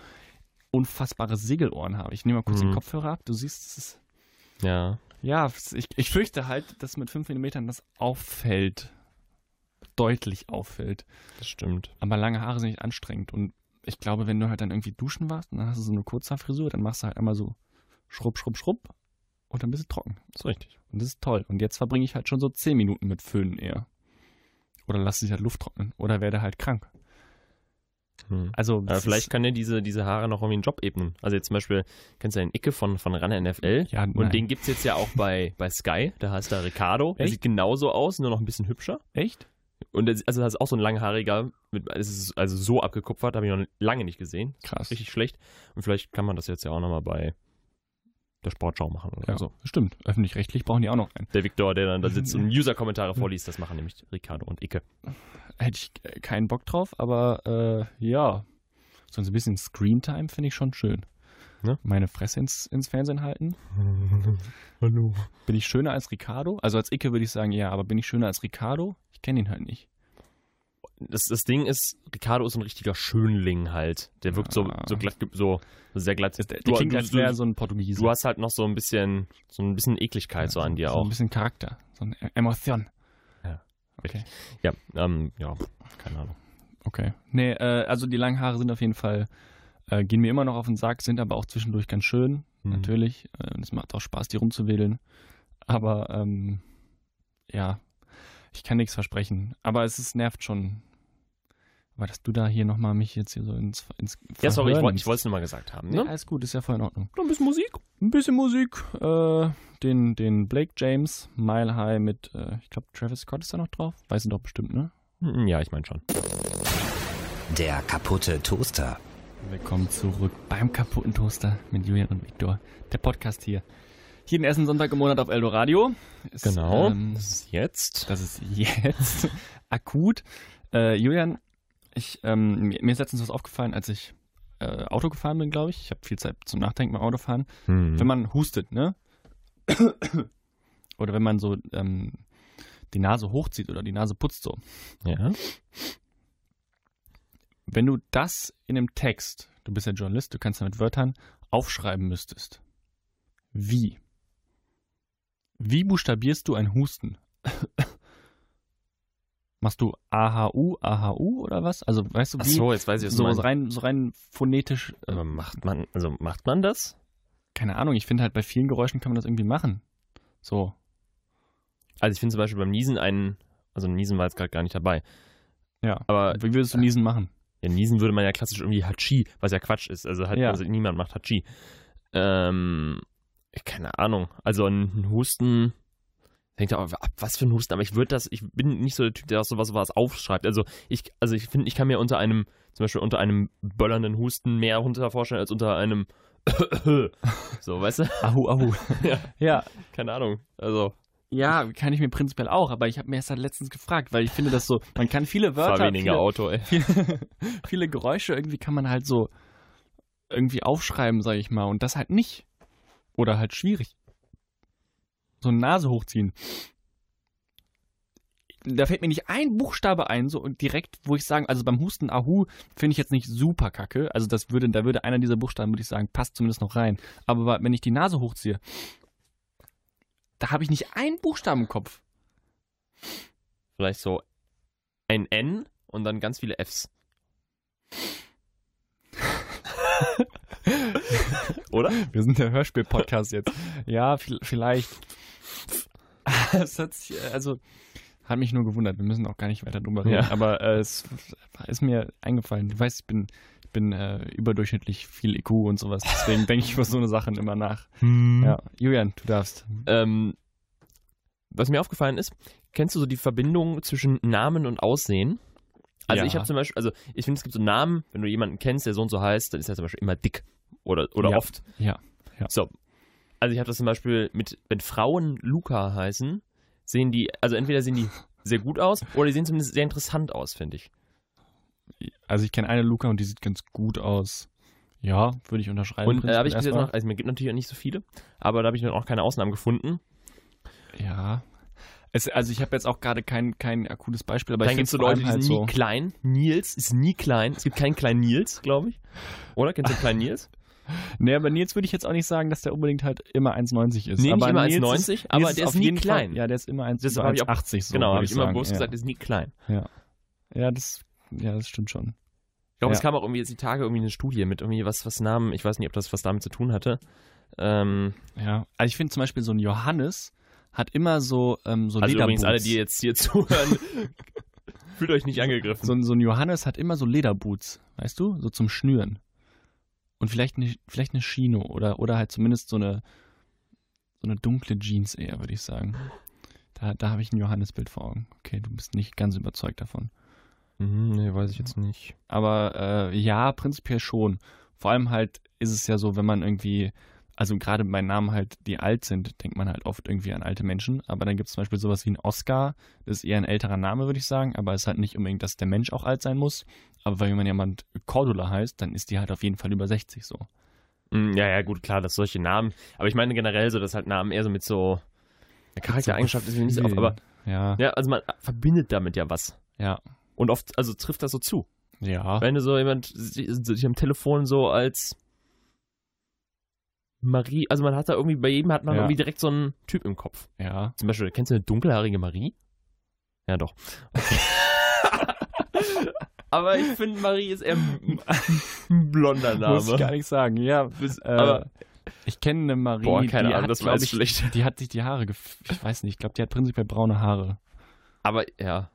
unfassbare Segelohren habe. Ich nehme mal kurz mhm. den Kopfhörer ab. Du siehst, es ist. Ja. Ja, ich, ich fürchte halt, dass mit 5 mm das auffällt. Deutlich auffällt. Das stimmt. Aber lange Haare sind nicht anstrengend. Und ich glaube, wenn du halt dann irgendwie duschen warst und dann hast du so eine Kurzhaarfrisur, dann machst du halt einmal so schrupp, schrupp, schrupp und dann bist du trocken. Das ist richtig. Und das ist toll. Und jetzt verbringe ich halt schon so 10 Minuten mit Föhnen eher. Oder lass dich halt Luft trocknen. Oder werde halt krank. Hm. Also, vielleicht kann dir diese, diese Haare noch irgendwie einen Job ebnen. Also jetzt zum Beispiel, kennst du den Icke von, von Runner NFL? Ja, Und nein. den gibt es jetzt ja auch bei, bei Sky. Da heißt er Ricardo. Der Echt? sieht genauso aus, nur noch ein bisschen hübscher. Echt? Und das, also das ist auch so ein langhaariger, mit, es ist also so abgekupfert, habe ich noch lange nicht gesehen. Krass. Richtig schlecht. Und vielleicht kann man das jetzt ja auch nochmal bei der Sportschau machen oder Ja, so. stimmt. Öffentlich-rechtlich brauchen die auch noch einen. Der Victor, der dann da [LAUGHS] sitzt und User-Kommentare vorliest, das machen nämlich Ricardo und Icke. Hätte ich keinen Bock drauf, aber äh, ja. So ein bisschen Screentime finde ich schon schön. Ne? Meine Fresse ins, ins Fernsehen halten. [LAUGHS] Hallo. Bin ich schöner als Ricardo? Also als Icke würde ich sagen, ja, aber bin ich schöner als Ricardo? Ich kenne ihn halt nicht. Das, das Ding ist, Ricardo ist so ein richtiger Schönling halt. Der wirkt so, Ah. so glatt, so sehr glatt. Der, der Du- klingt, du- als wäre du- so ein Portugiese. Du hast halt noch so ein bisschen, so ein bisschen Ekligkeit so an dir so auch. ein bisschen Charakter. So eine Emotion. Ja. Okay. Ja, ähm, ja, keine Ahnung. Okay. Nee, äh, also die langen Haare sind auf jeden Fall, äh, gehen mir immer noch auf den Sack, sind aber auch zwischendurch ganz schön, Mhm. natürlich. Äh, Es macht auch Spaß, die rumzuwedeln. Aber, ähm, ja, ich kann nichts versprechen. Aber es ist, nervt schon. Aber dass du da hier nochmal mich jetzt hier so ins, ins Ja, sorry, ich wollte nimmst. ich wollte es nur mal gesagt haben. Nee, Ne? alles gut, ist ja voll in Ordnung. Noch ein bisschen Musik. Ein bisschen Musik. Äh, den, den Blake James, Mile High mit, äh, ich glaube, Travis Scott ist da noch drauf. Weiß ihn doch bestimmt, ne? Hm, Ja, ich meine schon. Der kaputte Toaster. Willkommen zurück beim kaputten Toaster mit Julian und Viktor. Der Podcast hier. Jeden ersten Sonntag im Monat auf Eldoradio. Ist, Genau. Ähm, das ist jetzt. das ist jetzt [LAUGHS] akut. Äh, Julian, ich, ähm, mir ist letztens was aufgefallen, als ich äh, Auto gefahren bin, glaube ich. Ich habe viel Zeit zum Nachdenken beim Autofahren. Hm. Wenn man hustet, ne? [COUGHS] oder wenn man so ähm, die Nase hochzieht oder die Nase putzt so. Ja. Wenn du das in einem Text, du bist ja Journalist, du kannst ja mit Wörtern aufschreiben müsstest. Wie? Wie buchstabierst du ein Husten? [LAUGHS] Machst du AHU, AHU oder was? Also weißt du, Ach wie so, jetzt weiß ich, was so meinst. rein, so rein phonetisch, äh, Aber macht man, also macht man das? keine Ahnung, ich finde halt bei vielen Geräuschen kann man das irgendwie machen. So. Also ich finde zum Beispiel beim Niesen einen, also Niesen war jetzt gerade gar nicht dabei. Ja. Aber Wie würdest du Niesen machen? Ja, Niesen würde man ja klassisch irgendwie Hachi, was ja Quatsch ist. Also, hat, Ja. also niemand macht Hachi. Ähm, keine Ahnung. Also ein Husten hängt auch ab, was für ein Husten, aber ich würde das, ich bin nicht so der Typ, der auch sowas, sowas aufschreibt. Also ich, also ich finde, ich kann mir unter einem, zum Beispiel unter einem böllernden Husten mehr runter vorstellen als unter einem [COUGHS] so, weißt du? Ahu, Ahu. [LAUGHS] Ja. ja. Keine Ahnung. Also, Ja, kann ich mir prinzipiell auch, aber ich habe mir erst halt letztens gefragt, weil ich finde das so, man kann viele Wörter, fahr weniger viele, Auto, ey. [LAUGHS] viele, viele Geräusche irgendwie kann man halt so irgendwie aufschreiben, sag ich mal, und das halt nicht. Oder halt schwierig. So eine Nase hochziehen. Da fällt mir nicht ein Buchstabe ein, so und direkt, wo ich sagen, also beim Husten Ahu finde ich jetzt nicht super kacke. Also das würde, da würde einer dieser Buchstaben, würde ich sagen, passt zumindest noch rein. Aber wenn ich die Nase hochziehe, da habe ich nicht einen Buchstaben im Kopf. Vielleicht so ein N und dann ganz viele Fs. [LAUGHS] Oder? Wir sind der Hörspiel-Podcast jetzt. Ja, vi- vielleicht. Es hat sich, äh, also, hat mich nur gewundert. Wir müssen auch gar nicht weiter drüber reden. Ja. Aber äh, es ist mir eingefallen. Du weißt, ich bin, bin äh, überdurchschnittlich viel IQ und sowas. Deswegen denke ich über so eine Sachen immer nach. Ja, Julian, du darfst. Ähm, was mir aufgefallen ist, kennst du so die Verbindung zwischen Namen und Aussehen? Also Ja. ich habe zum Beispiel, also ich finde, es gibt so Namen, wenn du jemanden kennst, der so und so heißt, dann ist er zum Beispiel immer dick. Oder, oder Ja. oft. Ja. Ja. So. Also ich habe das zum Beispiel mit, wenn Frauen Luca heißen, sehen die, also entweder sehen die [LAUGHS] sehr gut aus oder die sehen zumindest sehr interessant aus, finde ich. Also, ich kenne eine Luca und die sieht ganz gut aus. Ja, würde ich unterschreiben. Und äh, habe ich bis jetzt noch, also mir gibt natürlich auch nicht so viele, aber da habe ich dann auch keine Ausnahmen gefunden. Ja. Es, also, ich habe jetzt auch gerade kein, kein akutes Beispiel, aber dann ich gibt es so Leute, die sind halt nie klein. Nils ist nie klein. Es gibt keinen kleinen Nils, glaube ich. Oder? Kennst du den kleinen Nils? [LAUGHS] Nee, aber Nils würde ich jetzt auch nicht sagen, dass der unbedingt halt immer 1,90 ist. Nee, nicht aber immer Nils 1,90, ist- aber Nils der ist nie klein. Fall, ja, der ist immer 1, Das habe ich auch- 1,80 so. genau, habe ich immer bewusst ja. gesagt, der ist nie klein. Ja, das, ja, das stimmt schon. Ich glaube, es Ja. kam auch irgendwie jetzt die Tage irgendwie eine Studie mit irgendwie was, was Namen, ich weiß nicht, ob das was damit zu tun hatte. Ähm, ja, also ich finde zum Beispiel so ein Johannes hat immer so, ähm, so also Lederboots. übrigens alle, die jetzt hier [LAUGHS] zuhören, fühlt euch nicht angegriffen. So, so ein Johannes hat immer so Lederboots, weißt du? So zum Schnüren. Und vielleicht eine, vielleicht eine Chino oder, oder halt zumindest so eine, so eine dunkle Jeans eher, würde ich sagen. Da, da habe ich ein Johannesbild vor Augen. Okay, du bist nicht ganz überzeugt davon. Mhm, nee, weiß ich jetzt nicht. Aber äh, ja, prinzipiell schon. Vor allem halt ist es ja so, wenn man irgendwie, also gerade bei Namen halt, die alt sind, denkt man halt oft irgendwie an alte Menschen. Aber dann gibt es zum Beispiel sowas wie ein Oscar. Das ist eher ein älterer Name, würde ich sagen. Aber es ist halt nicht unbedingt, dass der Mensch auch alt sein muss. Aber wenn man jemand Cordula heißt, dann ist die halt auf jeden Fall über 60 so. Mm, Ja, ja, gut, klar, dass solche Namen. Aber ich meine generell so, dass halt Namen eher so mit so. Charaktereigenschaft ist mir nicht so auf, aber Ja, ja, also man verbindet damit ja was. ja, Und oft, also trifft das so zu. ja. Wenn du so jemand sich am Telefon so als Marie, also man hat da irgendwie, bei jedem hat man Ja. irgendwie direkt so einen Typ im Kopf. Ja, Zum Beispiel, kennst du eine dunkelhaarige Marie? Ja, doch. Okay. [LAUGHS] Aber ich finde, Marie ist eher ein blonder Name. muss ich gar nicht sagen. Ja, äh, aber- ich kenne eine Marie, Boah, keine die Ahnung, hat, das war jetzt ich, schlecht. die hat sich die Haare, gef ich weiß nicht, ich glaube, die hat prinzipiell braune Haare. Aber ja,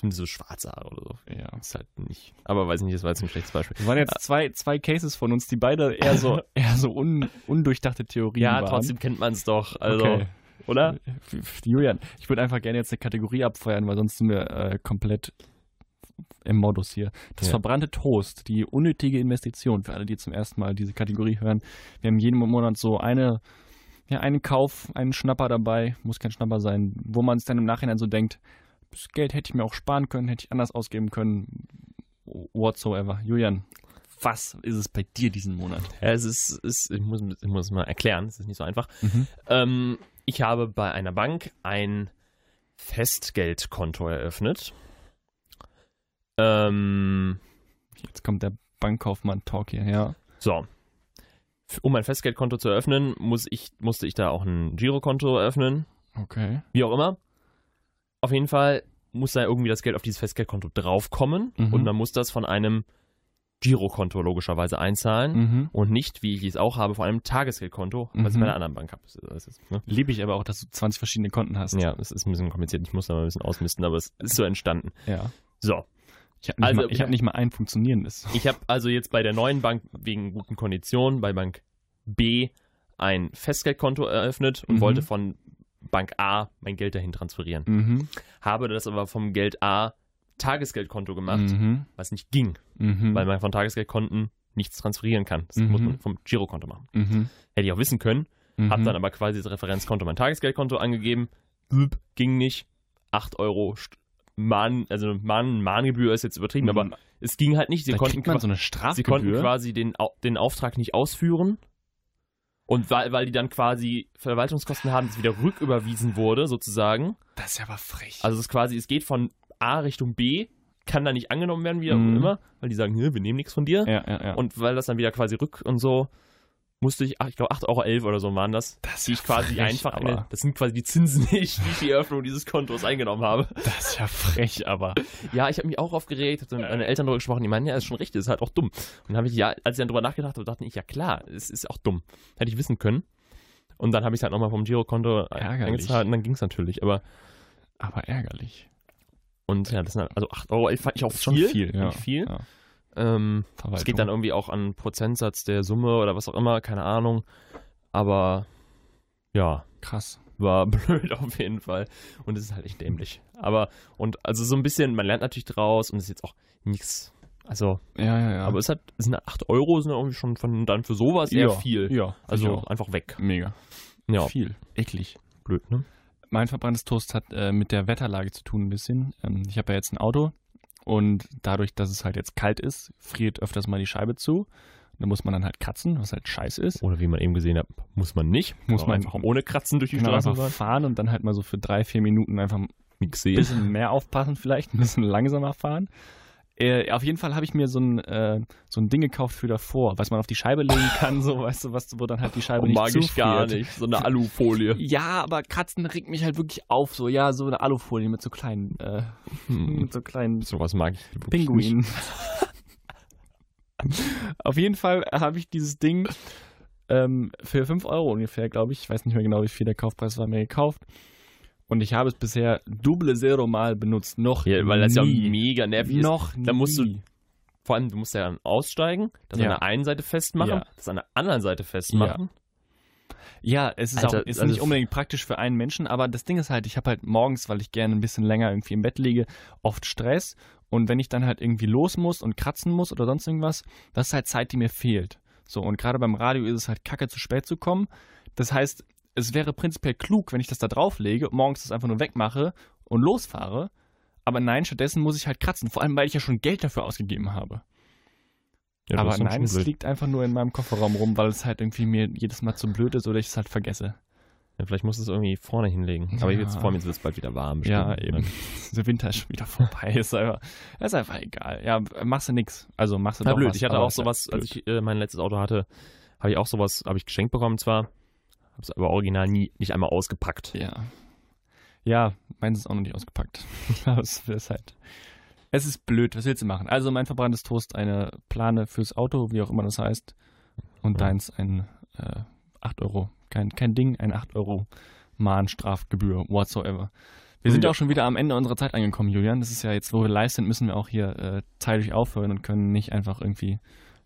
zumindest so schwarze Haare oder so. Ja. Ist halt nicht. Aber weiß nicht, das war jetzt ein schlechtes Beispiel. Das waren jetzt zwei, zwei Cases von uns, die beide eher so, [LAUGHS] eher so un, undurchdachte Theorien Ja, waren. trotzdem kennt man es doch. Also, Okay. oder? Julian, ich würde einfach gerne jetzt eine Kategorie abfeuern, weil sonst sind wir äh, komplett im Modus hier. Das Ja. verbrannte Toast, die unnötige Investition für alle, die zum ersten Mal diese Kategorie hören. Wir haben jeden Monat so eine, ja, einen Kauf, einen Schnapper dabei, muss kein Schnapper sein, wo man es dann im Nachhinein so denkt, das Geld hätte ich mir auch sparen können, hätte ich anders ausgeben können, whatsoever. Julian, was ist es bei dir diesen Monat? Ja, es ist, ist ich, muss, ich muss mal erklären, es ist nicht so einfach. Mhm. Ähm, ich habe bei einer Bank ein Festgeldkonto eröffnet. Ähm, Jetzt kommt der Bankkaufmann-Talk hier, ja. so. Um ein Festgeldkonto zu eröffnen, muss ich, musste ich da auch ein Girokonto eröffnen. Okay. Wie auch immer. Auf jeden Fall muss da irgendwie das Geld auf dieses Festgeldkonto draufkommen Mhm. und man muss das von einem Girokonto logischerweise einzahlen Mhm. und nicht, wie ich es auch habe, von einem Tagesgeldkonto, was ich Mhm. bei einer anderen Bank habe. Ne? Liebe ich aber auch, dass du 20 verschiedene Konten hast. Ja, es ist ein bisschen kompliziert. Ich muss da mal ein bisschen ausmisten, aber es ist so entstanden. ja. So, Ich habe nicht, Also, mal- ich hab nicht mal ein funktionierendes. ich habe also jetzt bei der neuen Bank wegen guten Konditionen bei Bank B ein Festgeldkonto eröffnet und Mhm. wollte von Bank A mein Geld dahin transferieren. Mhm. Habe das aber vom Geld A Tagesgeldkonto gemacht, Mhm. was nicht ging, Mhm. weil man von Tagesgeldkonten nichts transferieren kann. Das Mhm. muss man vom Girokonto machen. Mhm. Hätte ich auch wissen können, Mhm. Hab dann aber quasi das Referenzkonto, mein Tagesgeldkonto angegeben. Blub, ging nicht. 8 Euro Mahn, also Mahn, Mahngebühr ist jetzt übertrieben, aber es ging halt nicht. Sie Mhm. da konnten, man so eine sie Strafgebühr. konnten quasi den, den Auftrag nicht ausführen. Und weil, weil die dann quasi Verwaltungskosten haben, das wieder rücküberwiesen wurde, sozusagen. das ist ja aber frech. Also es ist quasi, es geht von A Richtung B, kann dann nicht angenommen werden, wie auch Mhm. immer, weil die sagen, "Nö, wir nehmen nichts von dir. ja, ja, ja. Und weil das dann wieder quasi rück und so, musste ich, ach, ich glaube 8,11 Euro oder so waren das, Das die ich quasi frech, einfach, den- das sind quasi die Zinsen, [LAUGHS] die ich durch die Eröffnung dieses Kontos eingenommen habe. das ist ja frech, aber. Ja, ich habe mich auch aufgeregt, habe mit meinen Eltern darüber gesprochen, die meinen, ja, ist schon richtig, ist halt auch dumm. Und dann habe ich, ja, als ich dann drüber nachgedacht habe, dachte ich, ja klar, es ist auch dumm. Hätte ich wissen können. Und dann habe ich es halt nochmal vom Girokonto eingezahlt und dann ging es natürlich. Aber, Aber ärgerlich. und ja, das sind halt, also 8 Euro fand ich auch schon viel. viel, ja. Viel. Ja. Ähm, es geht dann irgendwie auch an Prozentsatz der Summe oder was auch immer, keine Ahnung. Aber ja, krass. war [LAUGHS] blöd auf jeden Fall. Und es ist halt echt dämlich. Aber, und also so ein bisschen, man lernt natürlich draus und es ist jetzt auch nichts. Also, Ja, ja, ja. aber es hat, es sind 8 Euro, sind irgendwie schon von, dann für sowas eher ja, viel. Ja, Also einfach weg. mega. Ja, Viel. Eklig. blöd, ne? Mein verbranntes Toast hat äh, mit der Wetterlage zu tun ein bisschen. Ähm, ich habe ja jetzt ein Auto und dadurch, dass es halt jetzt kalt ist, friert öfters mal die Scheibe zu. Da muss man dann halt kratzen, was halt scheiße ist. Oder wie man eben gesehen hat, muss man nicht. Muss man- einfach ohne Kratzen durch die Genau, Straße fahren. fahren und dann halt mal so für drei, vier Minuten einfach ein bisschen mehr aufpassen vielleicht, [LAUGHS] ein bisschen langsamer fahren. Äh, auf jeden Fall habe ich mir so ein, äh, so ein Ding gekauft für davor, was man auf die Scheibe legen [LAUGHS] kann, so, weißt du, was, wo dann halt die Scheibe Oh, nicht mag ich zufriert. gar nicht. So eine [LAUGHS] Alufolie. Ja, aber Kratzen regt mich halt wirklich auf, so, ja, so eine Alufolie mit so kleinen, äh, Hm. mit so kleinen Sowas mag ich. Pinguinen. [LAUGHS] Auf jeden Fall habe ich dieses Ding Ähm, für 5 Euro ungefähr, glaube ich. Ich weiß nicht mehr genau, wie viel der Kaufpreis war, mir gekauft. Und ich habe es bisher double zero mal benutzt. Noch ja, weil das nie. ja mega nervig ist. Noch Da musst du, vor allem, du musst ja dann aussteigen, das ja. an der einen Seite festmachen, ja. das an der anderen Seite festmachen. Ja. ja es ist Alter, auch ist also nicht unbedingt praktisch für einen Menschen, aber das Ding ist halt, ich habe halt morgens, weil ich gerne ein bisschen länger irgendwie im Bett liege, oft Stress. Und wenn ich dann halt irgendwie los muss und kratzen muss oder sonst irgendwas, das ist halt Zeit, die mir fehlt. So, und gerade beim Radio ist es halt kacke, zu spät zu kommen. Das heißt, es wäre prinzipiell klug, wenn ich das da drauflege, morgens das einfach nur wegmache und losfahre. Aber nein, stattdessen muss ich halt kratzen. Vor allem, weil ich ja schon Geld dafür ausgegeben habe. Ja, aber nein, es liegt einfach nur in meinem Kofferraum rum, weil es halt irgendwie mir jedes Mal zu blöd ist oder ich es halt vergesse. Ja, vielleicht musst du es irgendwie vorne hinlegen. Aber ja. jetzt vor mir wird es bald wieder warm. Bestimmt. Ja, eben. [LAUGHS] Der Winter ist schon wieder vorbei. [LAUGHS] ist, einfach, ist einfach egal. Ja, machst du nix. Also machst du Na, doch blöd. Was, ich hatte auch sowas, als ich äh, mein letztes Auto hatte, habe ich auch sowas, habe ich geschenkt bekommen zwar, habe es aber original nie, nicht einmal ausgepackt. Ja. Ja, meins ist auch noch nicht ausgepackt. [LAUGHS] das ist halt. Es ist blöd, was willst du machen? Also mein verbranntes Toast eine Plane fürs Auto, wie auch immer das heißt. Und ja. deins ein äh, 8 Euro. Kein, kein Ding, ein 8 Euro Mahnstrafgebühr, whatsoever. Wir sind ja auch schon wieder am Ende unserer Zeit angekommen, Julian. Das ist ja jetzt, wo wir live sind, müssen wir auch hier äh, zeitlich aufhören und können nicht einfach irgendwie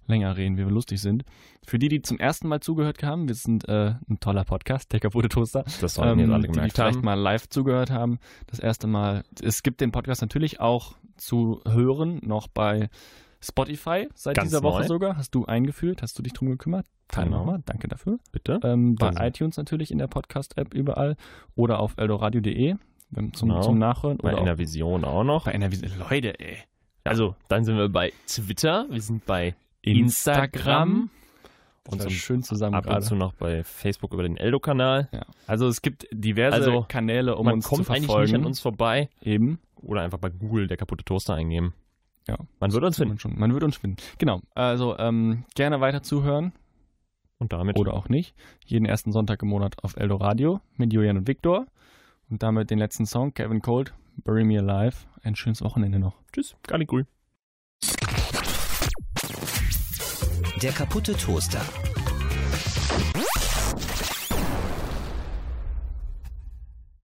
länger reden, wie wir lustig sind. Für die, die zum ersten Mal zugehört haben, wir sind äh, ein toller Podcast, der kaputte Toaster. Das sollten ähm, alle gemerkt die, die vielleicht mal live zugehört haben. Das erste Mal. Es gibt den Podcast natürlich auch zu hören, noch bei Spotify seit Ganz dieser Woche neu. sogar. Hast du eingeführt? Hast du dich drum gekümmert? Teil genau. nochmal. Danke dafür. Bitte. Ähm, bei also. iTunes natürlich in der Podcast-App überall oder auf eldoradio.de zum, genau. zum Nachhören. Bei oder einer Vision auch noch. Bei einer. Leute, ey. Also, dann sind wir bei Twitter, wir sind bei Instagram. Und so schön zusammen ab und zu noch bei Facebook über den Eldo-Kanal. Ja. Also es gibt diverse also, Kanäle, um uns zu verfolgen. Man kommt eigentlich nicht an uns vorbei. Eben. Oder einfach bei Google der kaputte Toaster eingeben. Ja. Man wird uns finden. Man, man wird uns finden. Genau. Also ähm, gerne weiter zuhören. Und damit. Oder auch nicht. Jeden ersten Sonntag im Monat auf Eldo Radio mit Julian und Viktor. Und damit den letzten Song, Kevin Cold, Bury Me Alive. Ein schönes Wochenende noch. Tschüss. Gar nicht cool. Der kaputte Toaster.